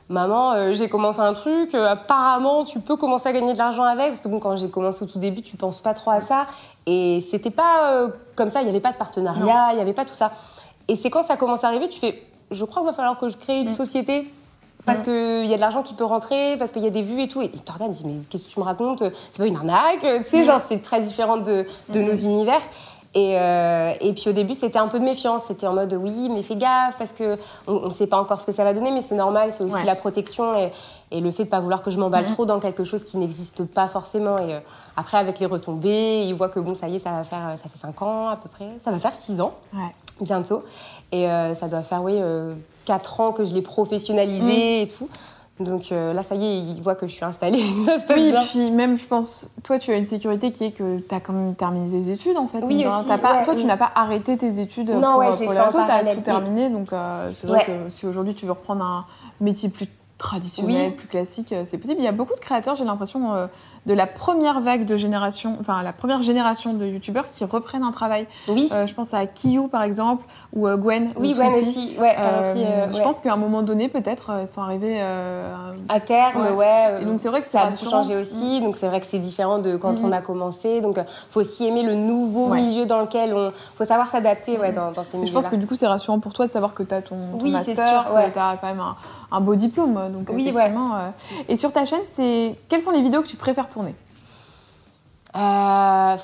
Maman, euh, j'ai commencé un truc, euh, apparemment, tu peux commencer à gagner de l'argent avec. Parce que bon, quand j'ai commencé au tout début, tu penses pas trop à ça. Et c'était pas euh, comme ça, il n'y avait pas de partenariat, il n'y avait pas tout ça. Et c'est quand ça commence à arriver, tu fais Je crois qu'il va falloir que je crée une Mm. société. Parce qu'il y a de l'argent qui peut rentrer, parce qu'il y a des vues et tout. Et ils disent Mais qu'est-ce que tu me racontes? C'est pas une arnaque? Tu sais, Mm. genre, c'est très différent de, de nos univers. Et, euh, et puis au début, c'était un peu de méfiance. C'était en mode oui, mais fais gaffe parce que on ne sait pas encore ce que ça va donner, mais c'est normal. C'est aussi Ouais. la protection et, et le fait de pas vouloir que je m'emballe Mhm. trop dans quelque chose qui n'existe pas forcément. Et euh, après, avec les retombées, ils voient que bon, ça y est, ça va faire, ça fait 5 ans à peu près. Ça va faire 6 ans Ouais. bientôt. Et euh, ça doit faire, oui, 4 ans que je l'ai professionnalisé et tout. Donc euh, là, ça y est, ils voient que je suis installée. ça se passe Oui, bien. puis même, je pense, toi, tu as une sécurité qui est que tu as quand même terminé tes études, en fait. Oui, aussi, pas, ouais, toi, tu n'as pas arrêté tes études Non, pour, ouais, pour les réseaux, tu as tout terminé. Donc, euh, c'est vrai Ouais. que si aujourd'hui tu veux reprendre un métier plus traditionnel, Oui. plus classique, euh, c'est possible. Il y a beaucoup de créateurs, j'ai l'impression, euh, de la première vague de génération, enfin, la première génération de youtubeurs qui reprennent un travail. Oui, Euh, je pense à Kiyu, par exemple, ou euh, Gwen. oui, ou Gwen aussi. Ouais, Euh, euh, Je ouais. pense qu'à un moment donné, peut-être, ils sont arrivés. euh, À terme, Ouais. ouais. Et donc, c'est vrai que ça a beaucoup changé aussi, donc c'est vrai que c'est différent de quand on a commencé. Donc, il faut aussi aimer le nouveau milieu dans lequel on. faut savoir s'adapter ouais, dans, dans ces milieux. je pense que du coup, c'est rassurant pour toi de savoir que tu as ton, ton Oui, c'est master, que tu as quand même un, un beau diplôme. Donc, Oui, effectivement. Et sur ta chaîne, c'est quelles sont les vidéos que tu préfères tourner Euh,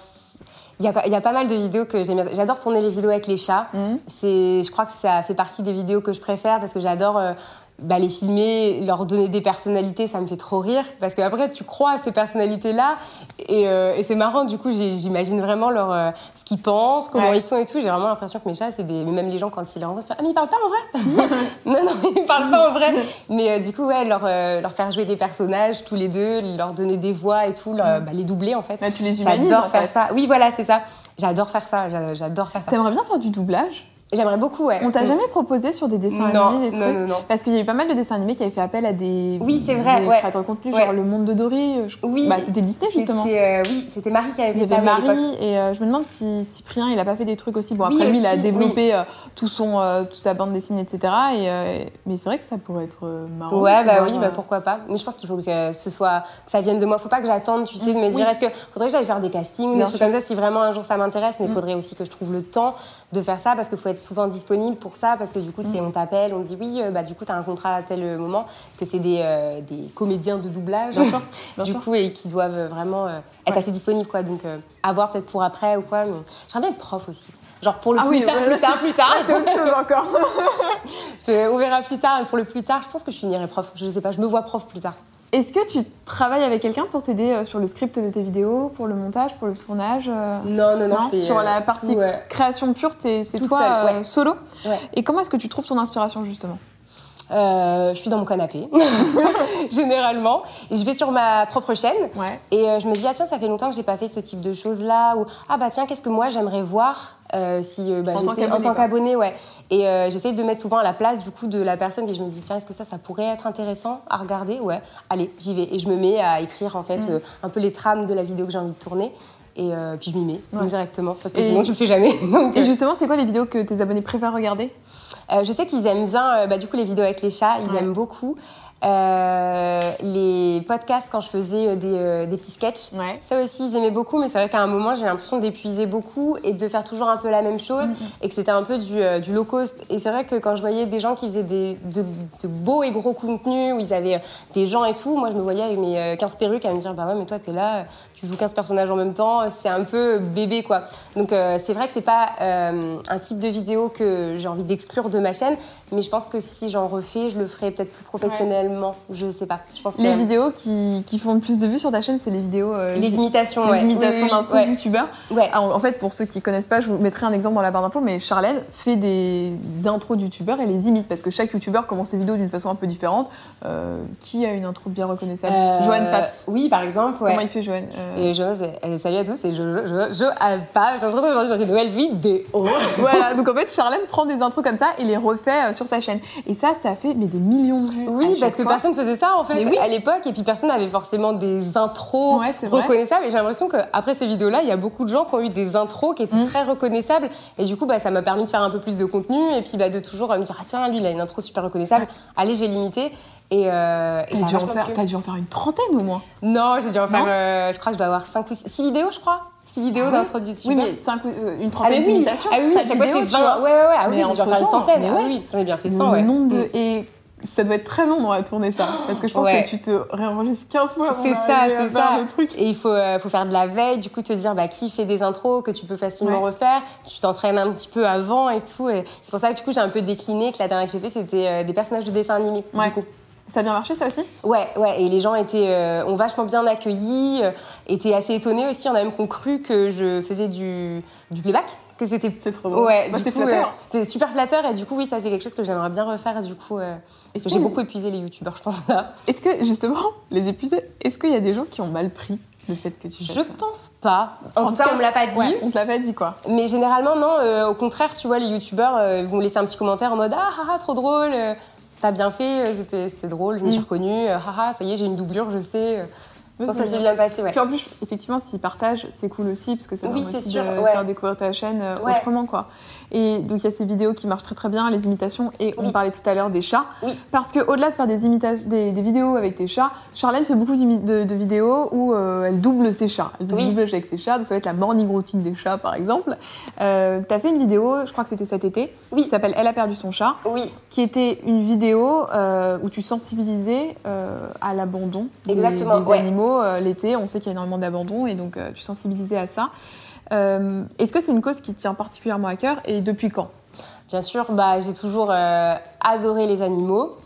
Il y, a, il y a pas mal de vidéos que j'aime bien. J'adore tourner les vidéos avec les chats. C'est, je crois que ça fait partie des vidéos que je préfère parce que j'adore euh, bah, les filmer, leur donner des personnalités, ça me fait trop rire. Parce qu'après, tu crois à ces personnalités-là et, euh, et c'est marrant, du coup, j'imagine vraiment leur, euh, ce qu'ils pensent, comment Ouais. ils sont et tout. J'ai vraiment l'impression que mes chats, c'est des. Même les gens, quand ils les rencontrent, ils font, Ah, mais ils parlent pas en vrai? Non, non, ils parlent pas en vrai. Mais euh, du coup, ouais, leur, leur faire jouer des personnages tous les deux, leur donner des voix et tout, leur- bah, les doubler en fait. Bah, Tu les humanises J'adore faire fait. ça. Oui, voilà, c'est ça. J'adore faire ça. j'a- J'adore faire ça. T'aimerais bien faire du doublage? J'aimerais beaucoup, ouais. On t'a jamais proposé sur des dessins non, animés des non, trucs non, non. Parce qu'il y a eu pas mal de dessins animés qui avaient fait appel à des, Oui, c'est vrai, des ouais. créateurs de contenu, Ouais. genre Le Monde de Dory. je- Oui. Bah, c'était Disney justement. C'était, euh, oui, c'était Marie qui avait Il fait y ça avait oui, à l'époque. Marie et euh, je me demande si Cyprien il a pas fait des trucs aussi. Bon Oui, après lui il a développé euh, tout son euh, toute sa bande dessinée etc. Et, euh, mais c'est vrai que ça pourrait être marrant. Ouais, bah vois, oui, euh, bah pourquoi pas. Mais je pense qu'il faut que ce soit, que ça vienne de moi. Faut pas que j'attende, tu sais, de me Oui. dire est-ce que faudrait que j'aille faire des castings, des trucs comme ça si vraiment un jour ça m'intéresse. Mais il Mm. faudrait aussi que je trouve le temps de faire ça parce qu'il faut être souvent disponible pour ça parce que du coup, c'est Mm. on t'appelle, on dit oui, euh, bah du coup, t'as un contrat à tel moment parce que c'est des, euh, des comédiens de doublage. Bien sûr, bien du sûr. coup, et qui doivent vraiment euh, être Ouais. assez disponibles, quoi. Donc, euh, à voir peut-être pour après ou quoi. Mais j'aimerais bien être prof aussi. Genre pour le Ah plus oui, tard, ouais, plus tard, plus tard. C'est autre chose encore. Je- on verra plus tard. Et pour le plus tard, je pense que je finirai prof. Je sais pas, je me vois prof plus tard. Est-ce que tu travailles avec quelqu'un pour t'aider euh, sur le script de tes vidéos, pour le montage, pour le tournage euh, Non, non, non. Sur euh, la partie tout, ouais. création pure, c'est toi seule, euh, solo. Ouais. Et comment est-ce que tu trouves ton inspiration justement? Euh, je suis dans mon canapé, généralement. Et je vais sur ma propre chaîne. Ouais. Et euh, je me dis, ah tiens, ça fait longtemps que j'ai pas fait ce type de choses-là. Ou, ah bah tiens, qu'est-ce que moi j'aimerais voir euh, si euh, bah, En tant qu'abonné, ouais. Et euh, j'essaye de mettre souvent à la place du coup de la personne et je me dis tiens est-ce que ça ça pourrait être intéressant à regarder? Ouais allez j'y vais et je me mets à écrire en fait Mm. euh, un peu les trames de la vidéo que j'ai envie de tourner et euh, puis je m'y mets Ouais. directement parce que Et- sinon tu le fais jamais Donc, Et euh, justement, c'est quoi les vidéos que tes abonnés préfèrent regarder? Euh, je sais qu'ils aiment bien, bah, du coup, les vidéos avec les chats, ils Ouais. aiment beaucoup. Euh, les podcasts, quand je faisais des, euh, des petits sketchs, Ouais. ça aussi, ils aimaient beaucoup, mais c'est vrai qu'à un moment, j'ai l'impression d'épuiser beaucoup et de faire toujours un peu la même chose et que c'était un peu du, euh, du low cost. Et c'est vrai que quand je voyais des gens qui faisaient des, de, de beaux et gros contenus, où ils avaient des gens et tout, moi, je me voyais avec mes euh, 15 perruques à me dire, bah ouais, mais toi, t'es là, tu joues 15 personnages en même temps, c'est un peu bébé, quoi. Donc, euh, c'est vrai que c'est pas euh, un type de vidéo que j'ai envie d'exclure de ma chaîne, mais je pense que si j'en refais, je le ferai peut-être plus professionnellement. Je sais pas. Je pense que Les vidéos qui, qui font le plus de vues sur ta chaîne, c'est les vidéos. euh, les imitations, les ouais. imitations Oui, oui, ouais. youtubeurs. Ouais. Ah, En fait, pour ceux qui connaissent pas, je vous mettrai un exemple dans la barre d'infos, mais Charlène fait des intros de youtubeurs et les imite parce que chaque youtubeur commence ses vidéos d'une façon un peu différente. Qui a une intro bien reconnaissable? Johan Paps. Oui, par exemple, ouais. Comment il fait Johan? Euh, Et je, salut à tous, et je, je, je, pas, ça se retrouve aujourd'hui dans une nouvelle vidéo. Voilà, donc en fait, Charlène prend des intros comme ça et les refait euh, sur sa chaîne. Et ça, ça fait mais des millions de vues. Oui, parce que personne faisait ça en fait à l'époque, et puis personne n'avait forcément des intros Ouais, c'est vrai. reconnaissables. Et j'ai l'impression qu'après ces vidéos-là, il y a beaucoup de gens qui ont eu des intros qui étaient Mm. très reconnaissables. Et du coup, bah, ça m'a permis de faire un peu plus de contenu, et puis bah, de toujours euh, me dire ah tiens, lui, il a une intro super reconnaissable. Allez, je vais l'imiter. Et, euh, et T'as dû, en faire, plu. t'as dû en faire une trentaine au moins. Non, j'ai dû en faire. Euh, je crois que je dois avoir 5 ou 6 vidéos, je crois. 6 vidéos Ah ouais d'intro de Oui, mais cinq, euh, une Ah, trentaine mais oui. d'imitations. Ah oui, à chaque fois, vidéos, c'est tu 20. vois. Ouais, ouais, ouais. Ah Mais oui, j'ai dû en faire une centaine. Ah ouais. oui, j'en ai bien fait Le 100, ouais. nombre de... Et ça doit être très long à tourner ça. Parce que je pense Ouais. que tu te réenregistres 15 fois avant C'est ça, c'est ça. le truc. Et il faut, euh, faut faire de la veille, du coup, te dire bah, qui fait des intros que tu peux facilement Ouais. refaire. Tu t'entraînes un petit peu avant et tout. Et c'est pour ça que du coup, j'ai un peu décliné, que la dernière que j'ai fait, c'était euh, des personnages de dessin animé. Ouais. Du coup. Ça a bien marché ça aussi? Ouais, ouais. Et les gens étaient, euh, ont vachement bien accueilli, euh, étaient assez étonnés aussi. En a même cru que je faisais du, du playback, que c'était. C'est trop drôle. Ouais, Bah, c'est coup, flatteur. euh, c'est super flatteur et du coup, oui, ça c'est quelque chose que j'aimerais bien refaire. Du coup, euh, parce que j'ai beaucoup épuisé les youtubeurs, je pense. Est-ce que justement, les épuisés, est-ce qu'il y a des gens qui ont mal pris le fait que tu Je ça? pense pas. En, tout cas, on me l'a pas dit. Ouais, on te l'a pas dit quoi. Mais généralement, non. euh, au contraire, tu vois, les youtubeurs euh, vont laisser un petit commentaire en mode Ah, ah, ah, trop drôle, t'as bien fait, euh, c'était- drôle, je me suis Mm. reconnue, euh, ah, ah, ça y est, j'ai une doublure, je sais. euh. Ça s'est bien. passé, ouais. Puis en plus, effectivement, s'ils partagent, c'est cool aussi parce que ça Oui, permet aussi sûr, de ouais. faire découvrir ta chaîne Ouais. autrement quoi. Et donc il y a ces vidéos qui marchent très très bien, les imitations et on Oui. parlait tout à l'heure des chats. Oui. Parce que au-delà de faire des des, des vidéos avec tes chats, Charlène fait beaucoup de, de vidéos où euh, elle double ses chats. Elle fait Oui. avec ses chats. Donc ça va être la morning routine des chats par exemple. Euh, T'as fait une vidéo, je crois que c'était cet été, Oui. qui s'appelle Elle a perdu son chat Oui, qui était une vidéo euh, où tu sensibilisais euh, à l'abandon des, des ouais. animaux l'été. On sait qu'il y a énormément d'abandon et donc tu sensibilisais à ça. Euh, Est-ce que c'est une cause qui tient particulièrement à cœur et depuis quand? Bien sûr, bah, j'ai toujours euh, adoré les animaux.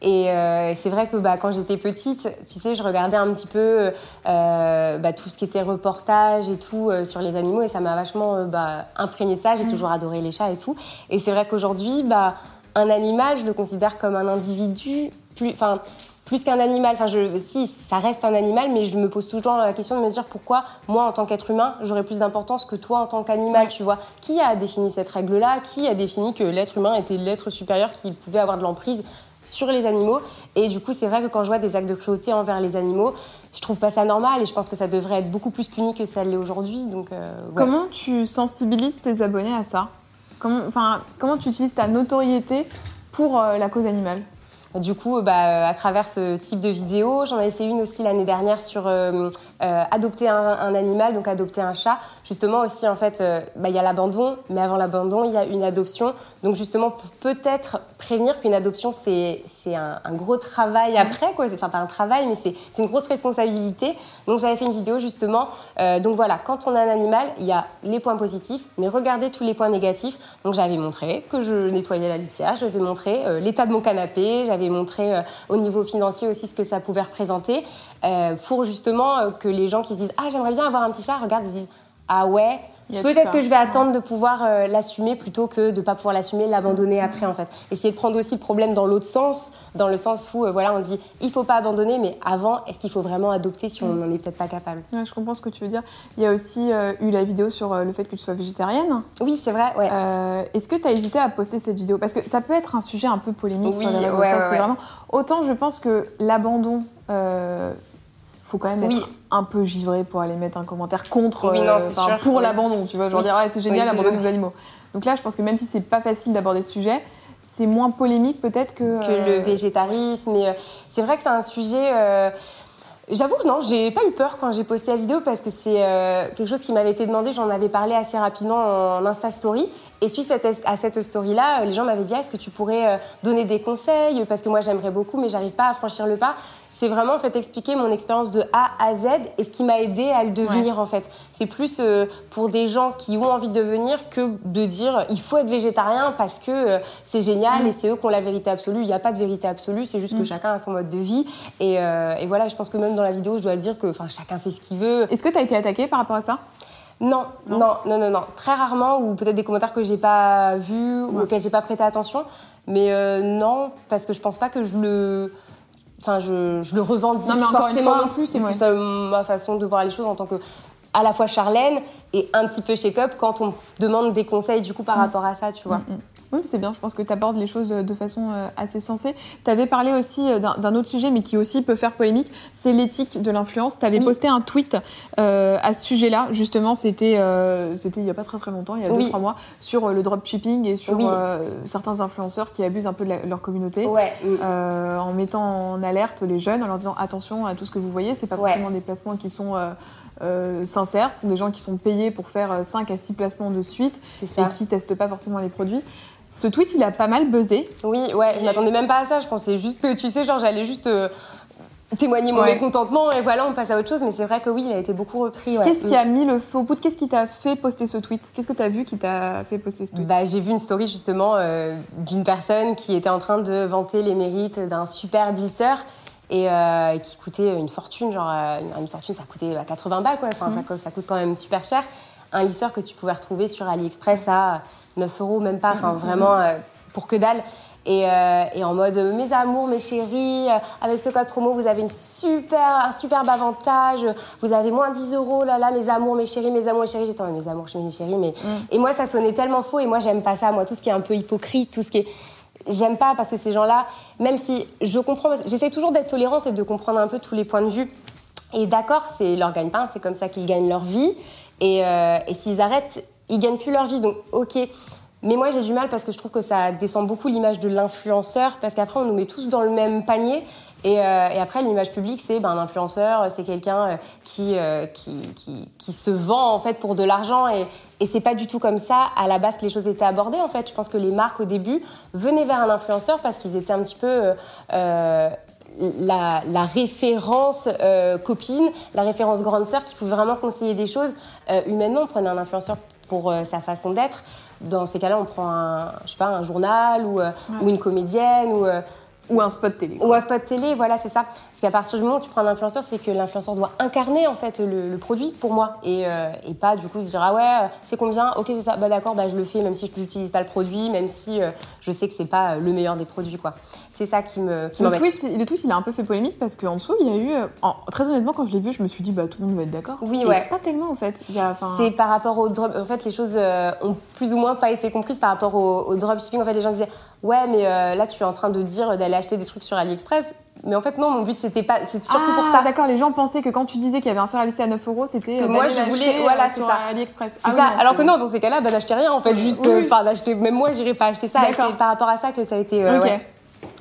Et euh, c'est vrai que bah, quand j'étais petite, tu sais, je regardais un petit peu euh, bah, tout ce qui était reportage et tout euh, sur les animaux et ça m'a vachement bah, imprégné ça. J'ai toujours adoré les chats et tout. Et c'est vrai qu'aujourd'hui, bah, un animal, je le considère comme un individu, plus, enfin, plus qu'un animal. Enfin, je, si, ça reste un animal, mais je me pose toujours la question de me dire pourquoi moi, en tant qu'être humain, j'aurais plus d'importance que toi en tant qu'animal, tu vois. Qui a défini cette règle-là? Qui a défini que l'être humain était l'être supérieur qui pouvait avoir de l'emprise sur les animaux? Et du coup, c'est vrai que quand je vois des actes de cruauté envers les animaux, je trouve pas ça normal et je pense que ça devrait être beaucoup plus puni que ça l'est aujourd'hui. Donc, euh, ouais. Comment tu sensibilises tes abonnés à ça? Comment, enfin, comment tu utilises ta notoriété pour euh, la cause animale? Du coup, bah, à travers ce type de vidéo, j'en avais fait une aussi l'année dernière sur euh, euh, adopter un, un animal, donc adopter un chat. Justement aussi, en fait, euh, bah, il y a l'abandon, mais avant l'abandon, il y a une adoption. Donc justement, pour peut-être prévenir qu'une adoption, c'est un, un gros travail après, quoi. C'est- Enfin, pas un travail, mais c'est c'est une grosse responsabilité. Donc j'avais fait une vidéo justement. euh, donc voilà, quand on a un animal, il y a les points positifs, mais regardez tous les points négatifs. Donc j'avais montré que je nettoyais la litière, j'avais montré l'état de mon canapé, j'avais montré au niveau financier aussi ce que ça pouvait représenter, euh, pour justement euh, que les gens qui se disent ah j'aimerais bien avoir un petit chat, regardent, ils se disent ah ouais, Peut-être que je vais attendre de pouvoir euh, l'assumer plutôt que de ne pas pouvoir l'assumer, l'abandonner après en fait. Essayer de prendre aussi le problème dans l'autre sens, dans le sens où voilà, on dit il faut pas abandonner, mais avant, est-ce qu'il faut vraiment adopter si on n'en est peut-être pas capable? Je comprends ce que tu veux dire. Il y a aussi eu la vidéo sur le fait que tu sois végétarienne. Oui, c'est vrai. Ouais. est-ce que tu as hésité à poster cette vidéo? Parce que ça peut être un sujet un peu polémique sur les réseaux. ça, vraiment... Autant je pense que l'abandon faut quand même être un peu givré pour aller mettre un commentaire contre, oui, euh, pour l'abandon, tu vois, genre dire ouais, c'est génial, abandonner nos animaux. Donc là, je pense que même si c'est pas facile d'aborder ce sujet, c'est moins polémique peut-être que, que le euh, végétarisme. Euh, c'est vrai que c'est un sujet. J'avoue que non, j'ai pas eu peur quand j'ai posté la vidéo parce que c'est quelque chose qui m'avait été demandé. J'en avais parlé assez rapidement en Insta Story. Et suite à cette story-là, les gens m'avaient dit est-ce que tu pourrais donner des conseils? Parce que moi j'aimerais beaucoup, mais j'arrive pas à franchir le pas c'est vraiment en fait expliquer mon expérience de A à Z et ce qui m'a aidé à le devenir en fait. C'est plus euh, pour des gens qui ont envie de devenir que de dire il faut être végétarien parce que euh, c'est génial et mm. c'est eux qui ont la vérité absolue. Il n'y a pas de vérité absolue, c'est juste que mm. chacun a son mode de vie. Euh, et, voilà, je pense que même dans la vidéo, je dois dire que chacun fait ce qu'il veut. Est-ce que tu as été attaqué par rapport à ça? Non, non, non, non, non, Très rarement, ou peut-être des commentaires que j'ai pas vus ou auxquels j'ai pas prêté attention. Mais non, parce que je pense pas que je le Enfin, je, je le revendique non, mais forcément non plus. C'est plus euh, ma façon de voir les choses en tant que à la fois Charlène et un petit peu chez Cup quand on demande des conseils du coup par mm. rapport à ça, tu vois. Mm, mm. Oui, c'est bien, je pense que tu abordes les choses de façon euh, assez sensée. Tu avais parlé aussi euh, d'un autre sujet, mais qui aussi peut faire polémique, c'est l'éthique de l'influence. Tu avais posté un tweet euh, à ce sujet-là, justement, c'était c'était il n'y a pas très très longtemps, il y a 2-3 mois, sur le dropshipping et sur certains influenceurs qui abusent un peu de leur communauté, en mettant en alerte les jeunes, en leur disant attention à tout ce que vous voyez, c'est pas forcément des placements qui sont sincères, ce sont des gens qui sont payés pour faire 5 à 6 placements de suite et qui testent pas forcément les produits. Ce tweet, il a pas mal buzzé. Oui, ouais, je m'attendais même pas à ça. Je pensais juste que, tu sais, genre, j'allais juste euh, témoigner mon mécontentement et voilà, on passe à autre chose. Mais c'est vrai que oui, il a été beaucoup repris. Qu'est-ce qui a mis le au bout Qu'est-ce qui t'a fait poster ce tweet? Qu'est-ce que tu as vu qui t'a fait poster ce tweet? Bah, J'ai vu une story justement euh, d'une personne qui était en train de vanter les mérites d'un super glisseur et euh, qui coûtait une fortune. Genre, une, fortune, ça coûtait 80 balles, quoi. Enfin, ça, ça, coûte quand même super cher. Un glisseur que tu pouvais retrouver sur AliExpress à 9 euros, même pas, enfin vraiment euh, pour que dalle. Et, euh, et, en mode mes amours, mes chéris, euh, avec ce code promo, vous avez une super, un superbe avantage. Vous avez moins 10 euros, là, là, mes amours, mes chéris, mes amours, mes chéris. J'étais mes amours, mes chéris. Mais... Mm. Et moi, ça sonnait tellement faux. Et moi, j'aime pas ça. Moi, tout ce qui est un peu hypocrite, tout ce qui est. J'aime pas parce que ces gens-là, même si je comprends, j'essaie toujours d'être tolérante et de comprendre un peu tous les points de vue. Et d'accord, c'est leur gagne-pain, c'est comme ça qu'ils gagnent leur vie. Et, et s'ils arrêtent, ils gagnent plus leur vie. Donc, ok. Mais moi, j'ai du mal parce que je trouve que ça descend beaucoup l'image de l'influenceur, parce qu'après, on nous met tous dans le même panier. Et, euh, après, l'image publique, c'est ben, un influenceur, c'est quelqu'un euh, qui, euh, qui, qui, qui, se vend en fait pour de l'argent. Et, et c'est pas du tout comme ça à la base que les choses étaient abordées. En fait, je pense que les marques au début venaient vers un influenceur parce qu'ils étaient un petit peu la, la, référence copine, la référence grande sœur qui pouvait vraiment conseiller des choses humainement. On prenait un influenceur pour sa façon d'être dans ces cas-là, on prend un, je sais pas, un journal ou, ou une comédienne ou, ou un spot télé. Ou un spot télé, voilà, c'est ça. Parce qu'à partir du moment où tu prends un influenceur, c'est que l'influenceur doit incarner en fait le, produit pour moi et, euh, et, pas du coup se dire ah ouais, c'est combien? Ok, c'est ça. Bah d'accord, bah je le fais même si je n'utilise pas le produit, même si je sais que c'est pas le meilleur des produits quoi. C'est ça qui me qui le tweet, le tweet, il a un peu fait polémique parce qu'en dessous, il y a eu. très honnêtement, quand je l'ai vu, je me suis dit, bah tout le monde va être d'accord. Oui, ouais. Pas tellement en fait. C'est par rapport au drop. En fait, les choses euh, ont plus ou moins pas été comprises par rapport au, dropshipping. En fait, les gens disaient, ouais, mais euh, là, tu es en train de dire d'aller acheter des trucs sur AliExpress. Mais en fait, non, mon but, c'était pas. C'est surtout pour ah, ça. d'accord, les gens pensaient que quand tu disais qu'il y avait un fer à lisser à 9 euros, c'était. Que moi, je voulais. Voilà, euh, c'est ça. AliExpress. C'est ah ça. Alors que non, dans ces cas-là, bah, n'achetez rien, en fait. Juste. Enfin, d'acheter. Même moi, j'irais pas acheter ça. C'est par rapport à ça que ça a été.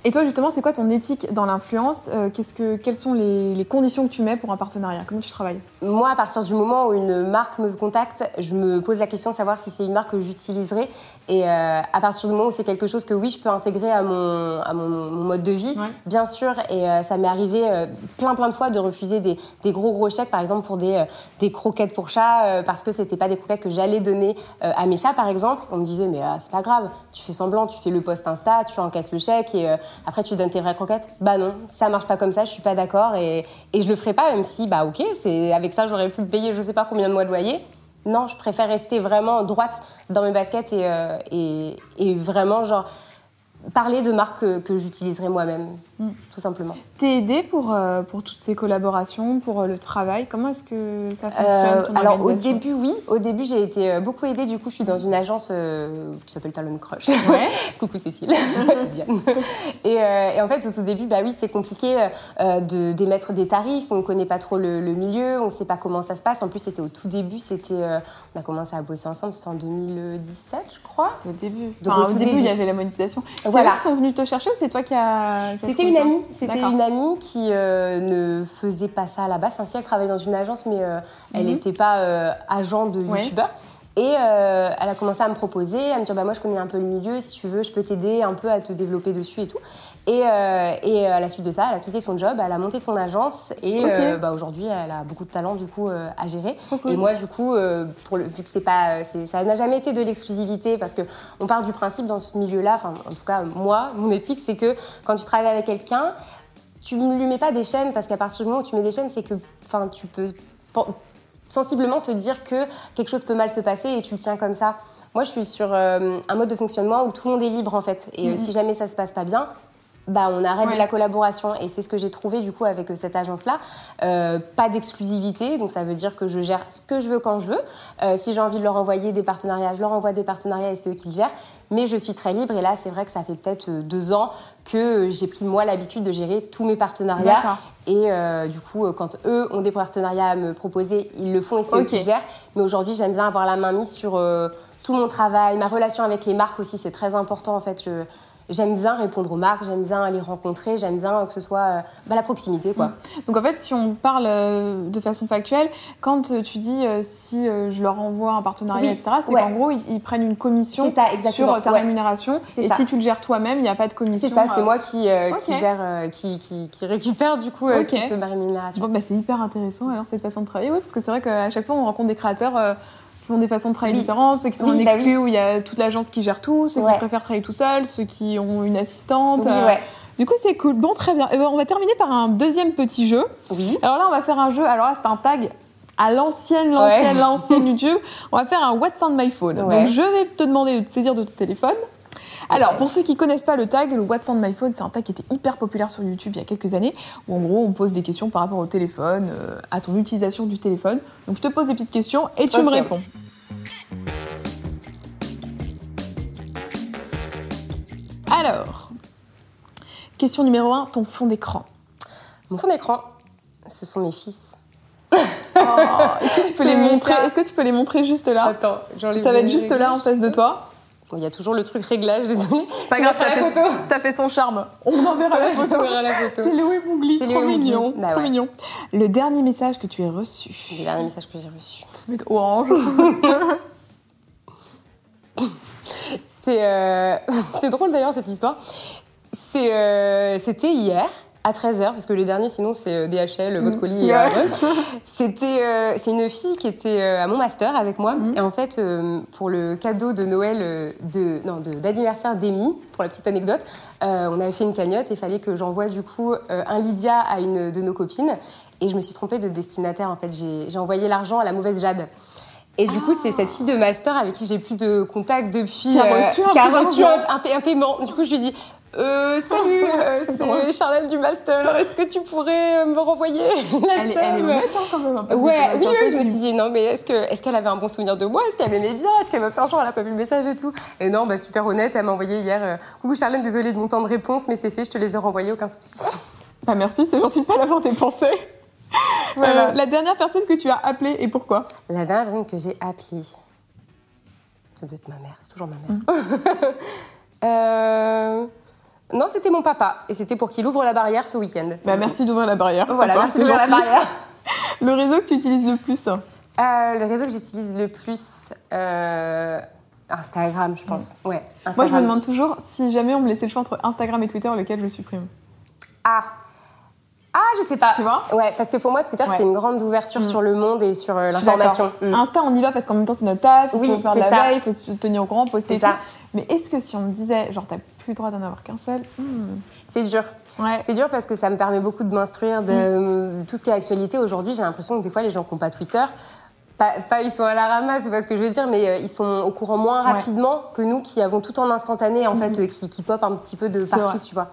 Et toi, justement, c'est quoi ton éthique dans l'influence euh, que, Quelles sont les, conditions que tu mets pour un partenariat? Comment tu travailles? Moi, à partir du moment où une marque me contacte, je me pose la question de savoir si c'est une marque que j'utiliserai. Et euh, à partir du moment où c'est quelque chose que oui, je peux intégrer à mon, à mon, mode de vie, bien sûr. Et euh, ça m'est arrivé plein, plein de fois de refuser des, des, gros, gros chèques, par exemple, pour des, des croquettes pour chats, parce que c'était pas des croquettes que j'allais donner à mes chats, par exemple. On me disait, mais c'est pas grave, tu fais semblant, tu fais le post Insta, tu encaisses le chèque et après, tu donnes tes vraies croquettes Bah non, ça marche pas comme ça, je suis pas d'accord et, et je le ferai pas, même si, bah ok, c'est avec ça, j'aurais pu payer je sais pas combien de mois de loyer. non, je préfère rester vraiment droite dans mes baskets et, euh, et, et vraiment, genre, parler de marques que, que j'utiliserai moi-même, Mm. tout simplement. T'es aidée pour, euh, pour toutes ces collaborations, pour euh, le travail? Comment est-ce que ça fonctionne Euh, ton alors au début, oui. Au début, j'ai été euh, beaucoup aidée. Du coup, je suis dans une agence qui s'appelle Talon Crush. Ouais. Coucou Cécile. Diane. Et, et en fait, au tout début, bah oui, c'est compliqué de d'émettre des tarifs. On ne connaît pas trop le, le milieu, on ne sait pas comment ça se passe. En plus, c'était au tout début. C'était, on a commencé à bosser ensemble. C'était en 2017, je crois. Au début. Donc, Enfin, au au tout début, début. il y avait la monétisation. C'est Voilà. eux qui sont venus te chercher ou c'est toi qui as. C'était une amie. C'était une amie qui euh, ne faisait pas ça à la base. Enfin, si elle travaillait dans une agence, mais euh, elle Mhm. n'était pas euh, agent de Ouais. youtubeur. Et elle a commencé à me proposer, à me dire bah moi je connais un peu le milieu, si tu veux je peux t'aider un peu à te développer dessus et tout. Et, et à la suite de ça, elle a quitté son job, elle a monté son agence et bah, aujourd'hui elle a beaucoup de talent du coup à gérer. Cool. Et moi, du coup, pour le, vu que c'est pas, ça n'a jamais été de l'exclusivité, parce que on part du principe dans ce milieu-là, enfin, en tout cas, moi, mon éthique, c'est que quand tu travailles avec quelqu'un, tu ne lui mets pas des chaînes, parce qu'à partir du moment où tu mets des chaînes, c'est que, enfin, tu peux sensiblement te dire que quelque chose peut mal se passer et tu le tiens comme ça. Moi, je suis sur euh, un mode de fonctionnement où tout le monde est libre, en fait. Et euh, Mhm. si jamais ça se passe pas bien, bah, on arrête Ouais. la collaboration. Et c'est ce que j'ai trouvé du coup avec euh, cette agence-là. Euh, pas d'exclusivité, donc ça veut dire que je gère ce que je veux quand je veux. Euh, si j'ai envie de leur envoyer des partenariats, je leur envoie des partenariats et c'est eux qui le gèrent. Mais je suis très libre et là, c'est vrai que ça fait peut-être euh, deux ans que euh, j'ai pris moi l'habitude de gérer tous mes partenariats. Et euh, du coup, quand eux ont des partenariats à me proposer, ils le font et c'est eux qui gèrent. Mais aujourd'hui, j'aime bien avoir la main mise sur euh, tout mon travail, ma relation avec les marques aussi, c'est très important en fait. Je- J'aime bien répondre aux marques, j'aime bien les rencontrer, j'aime bien que ce soit euh, bah, la proximité quoi. Donc en fait, si on parle euh, de façon factuelle, quand euh, tu dis si je leur envoie un partenariat, Oui, etc., c'est ouais. qu'en gros, ils, ils prennent une commission ça, sur ta ouais. rémunération. Et ça. si tu le gères toi-même, il n'y a pas de commission. C'est ça, c'est euh, moi qui, euh, ok. qui gère, euh, qui, qui, qui récupère du coup Ok. toute ma rémunération. Bon, bah, c'est hyper intéressant alors cette façon de travailler, oui, parce que c'est vrai qu'à chaque fois on rencontre des créateurs qui ont des façons de travailler Oui. différentes, ceux qui sont Oui, en bah exclu où il y a toute l'agence qui gère tout, ceux Ouais. qui préfèrent travailler tout seul, ceux qui ont une assistante. Oui, euh, ouais. Du coup, c'est cool. Bon, très bien. Eh ben, on va terminer par un deuxième petit jeu. Oui. Alors là, on va faire un jeu. Alors là, c'est un tag à l'ancienne, l'ancienne, Ouais. l'ancienne YouTube. On va faire un What's on my phone. Donc, je vais te demander de te saisir de ton téléphone. Alors, pour ceux qui connaissent pas le tag, le What's on my phone, c'est un tag qui était hyper populaire sur YouTube il y a quelques années, où en gros, on pose des questions par rapport au téléphone, euh, à ton utilisation du téléphone. Donc, je te pose des petites questions et tu me réponds. Alors, question numéro 1, ton fond d'écran. Mon fond d'écran, ce sont mes fils. Oh, Est-ce que tu peux les montrer? Est-ce que tu peux les montrer juste là? Attends, j'enlève Ça va être juste là en face de toi. Il y a toujours le truc réglage, désolé. C'est pas grave, ça fait, ça fait son charme. On enverra la photo. On verra la photo. C'est Léo Bougli, C'est trop mignon. Bah trop ouais. mignon. Le dernier message que tu as reçu. Le dernier message que j'ai reçu. Être orange. C'est euh, c'est drôle d'ailleurs cette histoire. C'est, euh, C'était hier à 13h, parce que le dernier sinon c'est euh, DHL, votre colis Ouais. et. C'était euh, c'est une fille qui était euh, à mon master avec moi. Mhm. Et en fait, euh, pour le cadeau de Noël euh, de, non, de- d'anniversaire d'Amy, pour la petite anecdote, euh, on avait fait une cagnotte et il fallait que j'envoie du coup euh, un Lydia à une de nos copines. Et je me suis trompée de destinataire en fait. J'ai envoyé l'argent à la mauvaise Jade. Et du coup, c'est cette fille de master avec qui j'ai plus de contact depuis. euh, Qui a reçu un qui a reçu un, un pa- un paiement. Du coup, je lui dit euh, Salut, euh, C'est Charlène du master. Est-ce que tu pourrais euh, me renvoyer la Elle, elle est honnête hein, quand même. hein, parce Ouais, oui, oui, je me suis dit non, mais est-ce que est-ce qu'elle avait un bon souvenir de moi? Est-ce qu'elle m'aimait bien? Est-ce qu'elle m'a fait un jour Elle a pas vu le message et tout? Et non, bah super honnête, elle m'a envoyé hier. euh, Coucou Charlène, désolée de mon temps de réponse, mais c'est fait, je te les ai renvoyés, aucun souci. Bah merci, c'est gentil de pas l'avoir dépensé. Voilà. Euh, la dernière personne que tu as appelée et pourquoi? La dernière personne que j'ai appelée, ça doit être ma mère, c'est toujours ma mère. Mm. Euh, Non, c'était mon papa, et c'était pour qu'il ouvre la barrière ce week-end. Bah merci d'ouvrir la barrière. Voilà, papa, merci d'ouvrir la barrière. Le réseau que tu utilises le plus Euh, le réseau que j'utilise le plus, euh, Instagram, je pense. Ouais, Instagram. Moi je me demande toujours si jamais on me laissait le choix entre Instagram et Twitter, lequel je supprime. Ah Ah, je sais pas. Tu vois Ouais, parce que pour moi, Twitter, Ouais. c'est une grande ouverture Mm. sur le monde et sur euh, l'information. d'accord. Mm. Insta, on y va parce qu'en même temps, c'est notre taf, il Oui, faut faire de c'est la ça. veille, il faut se tenir au courant, poster C'est tout. ça. Mais est-ce que si on me disait, genre, t'as plus le droit d'en avoir qu'un seul hmm, C'est dur. Ouais. C'est dur parce que ça me permet beaucoup de m'instruire de tout ce qui est actualité. Aujourd'hui, j'ai l'impression que des fois, les gens qui n'ont pas Twitter Pas, pas ils sont à la ramasse, c'est pas ce que je veux dire, mais euh, ils sont au courant moins Ouais. rapidement que nous qui avons tout en instantané, en fait, euh, qui, qui pop un petit peu de partout, tu vois.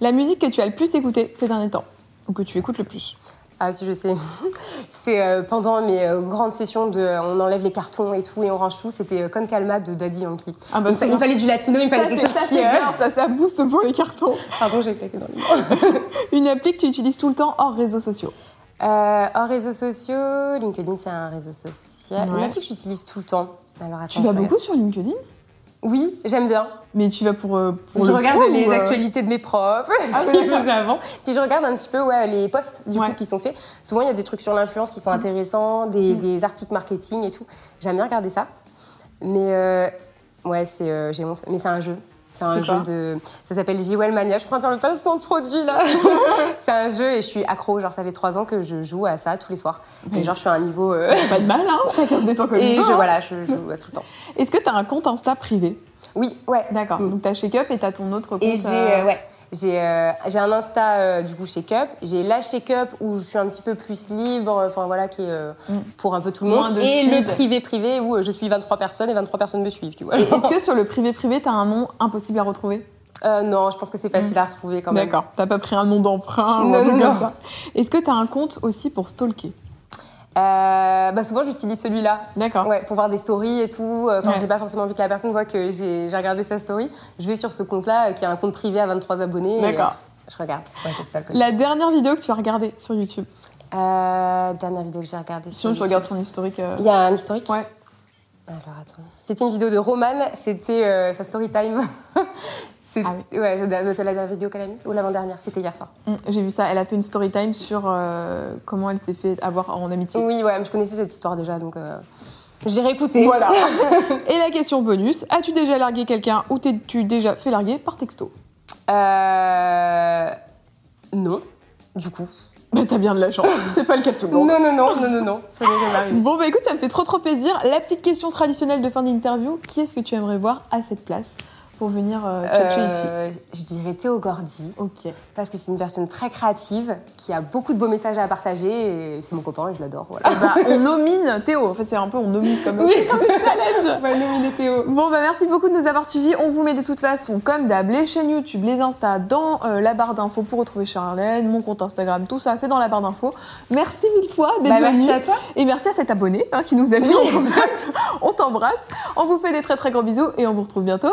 La musique que tu as le plus écoutée ces derniers temps, ou que tu écoutes le plus? Ah si je sais. c'est euh, pendant mes euh, grandes sessions de euh, on enlève les cartons et tout et on range tout, c'était Con Calma de Daddy Yankee. Ah il, fa- il me fallait du latino, il me fallait quelque chose ça, qui... bien, ça, ça booste pour les cartons. Pardon, j'ai claqué dans mains. Une appli que tu utilises tout le temps hors réseaux sociaux. Hors réseaux sociaux, LinkedIn c'est un réseau social. Ouais. Une appli que j'utilise tout le temps. Alors attends, Tu vas beaucoup sur LinkedIn? Oui, j'aime bien. Mais tu vas pour, euh, pour je le regarde pro les ou, euh, actualités de mes profs, Ah ce qu'ils faisaient avant. Puis je regarde un petit peu ouais, les posts du Ouais. coup, qui sont faits. Souvent, il y a des trucs sur l'influence qui sont intéressants, des, Mm. des articles marketing et tout. J'aime bien regarder ça. Mais euh, ouais, c'est j'ai honte. Mais c'est un jeu. C'est un jeu de. Ça s'appelle JWell Mania. Je prends faire le placement de produit là. c'est un jeu et je suis accro. Genre, ça fait trois ans que je joue à ça tous les soirs. Et genre, je suis à un niveau. euh, Pas de mal, hein Chacun se détend comme et je, voilà, je joue à tout le temps. Est-ce que tu as un compte Insta privé? Oui, ouais. D'accord. Mm. Donc tu as Shake Up et tu as ton autre compte. Et j'ai euh, euh, ouais, j'ai euh, j'ai un Insta euh, du coup Shake Up, j'ai la Shake Up où je suis un petit peu plus libre, enfin voilà qui est euh, Mm. pour un peu tout le Moins monde de et feed. le privé privé où je suis 23 personnes et 23 personnes me suivent, tu vois. Est-ce que sur le privé privé, tu as un nom impossible à retrouver? Non, je pense que c'est facile à retrouver quand même. D'accord. T'as pas pris un nom d'emprunt ou un truc comme ça? Est-ce que tu as un compte aussi pour stalker? Euh, bah souvent j'utilise celui-là. D'accord. Ouais, pour voir des stories et tout. euh, Quand Ouais. j'ai pas forcément envie que la personne voit que j'ai regardé sa story, je vais sur ce compte-là euh, qui a un compte privé à 23 abonnés. D'accord. je regarde. Ouais. La dernière vidéo que tu as regardée sur YouTube Euh, dernière vidéo que j'ai regardée. Sinon, tu YouTube. regardes ton historique. euh, Il y a un historique Ouais. Alors attends. C'était une vidéo de Romane, c'était sa story time. c'est Ah ouais, c'est la- dernière vidéo qu'elle a mise ou l'avant-dernière, c'était hier soir. Mm, J'ai vu ça. Elle a fait une story time sur euh, comment elle s'est fait avoir en amitié. Oui, ouais, je connaissais cette histoire déjà donc euh, je l'ai réécoutée. Voilà. Et la question bonus as-tu déjà largué quelqu'un ou t'es-tu déjà fait larguer par texto? Euh... Non, du coup. Bah, t'as bien de la chance. C'est pas le cas de tout le monde. Non, non, non, non, non, non, ça m'est jamais arrivé. Bon, bah écoute, ça me fait trop trop plaisir. La petite question traditionnelle de fin d'interview qui est-ce que tu aimerais voir à cette place? Pour venir euh, tchatcher ici Euh, je dirais Théo Gordy, Ok. parce que c'est une personne très créative, qui a beaucoup de beaux messages à partager, et c'est mon copain et je l'adore, voilà. Eh bah, on nomine Théo. En fait, c'est un peu on nomine comme Oui. comme challenge. On va nominer Théo. Bon, bah merci beaucoup de nous avoir suivis. On vous met de toute façon, comme d'hab, les chaînes YouTube, les Insta dans euh, la barre d'infos pour retrouver Charlène, mon compte Instagram, tout ça, c'est dans la barre d'infos. Merci mille fois d'être Bah, merci à toi. Et merci à cet abonné hein, qui nous a mis en contact. On t'embrasse. On vous fait des très très gros bisous et on vous retrouve bientôt.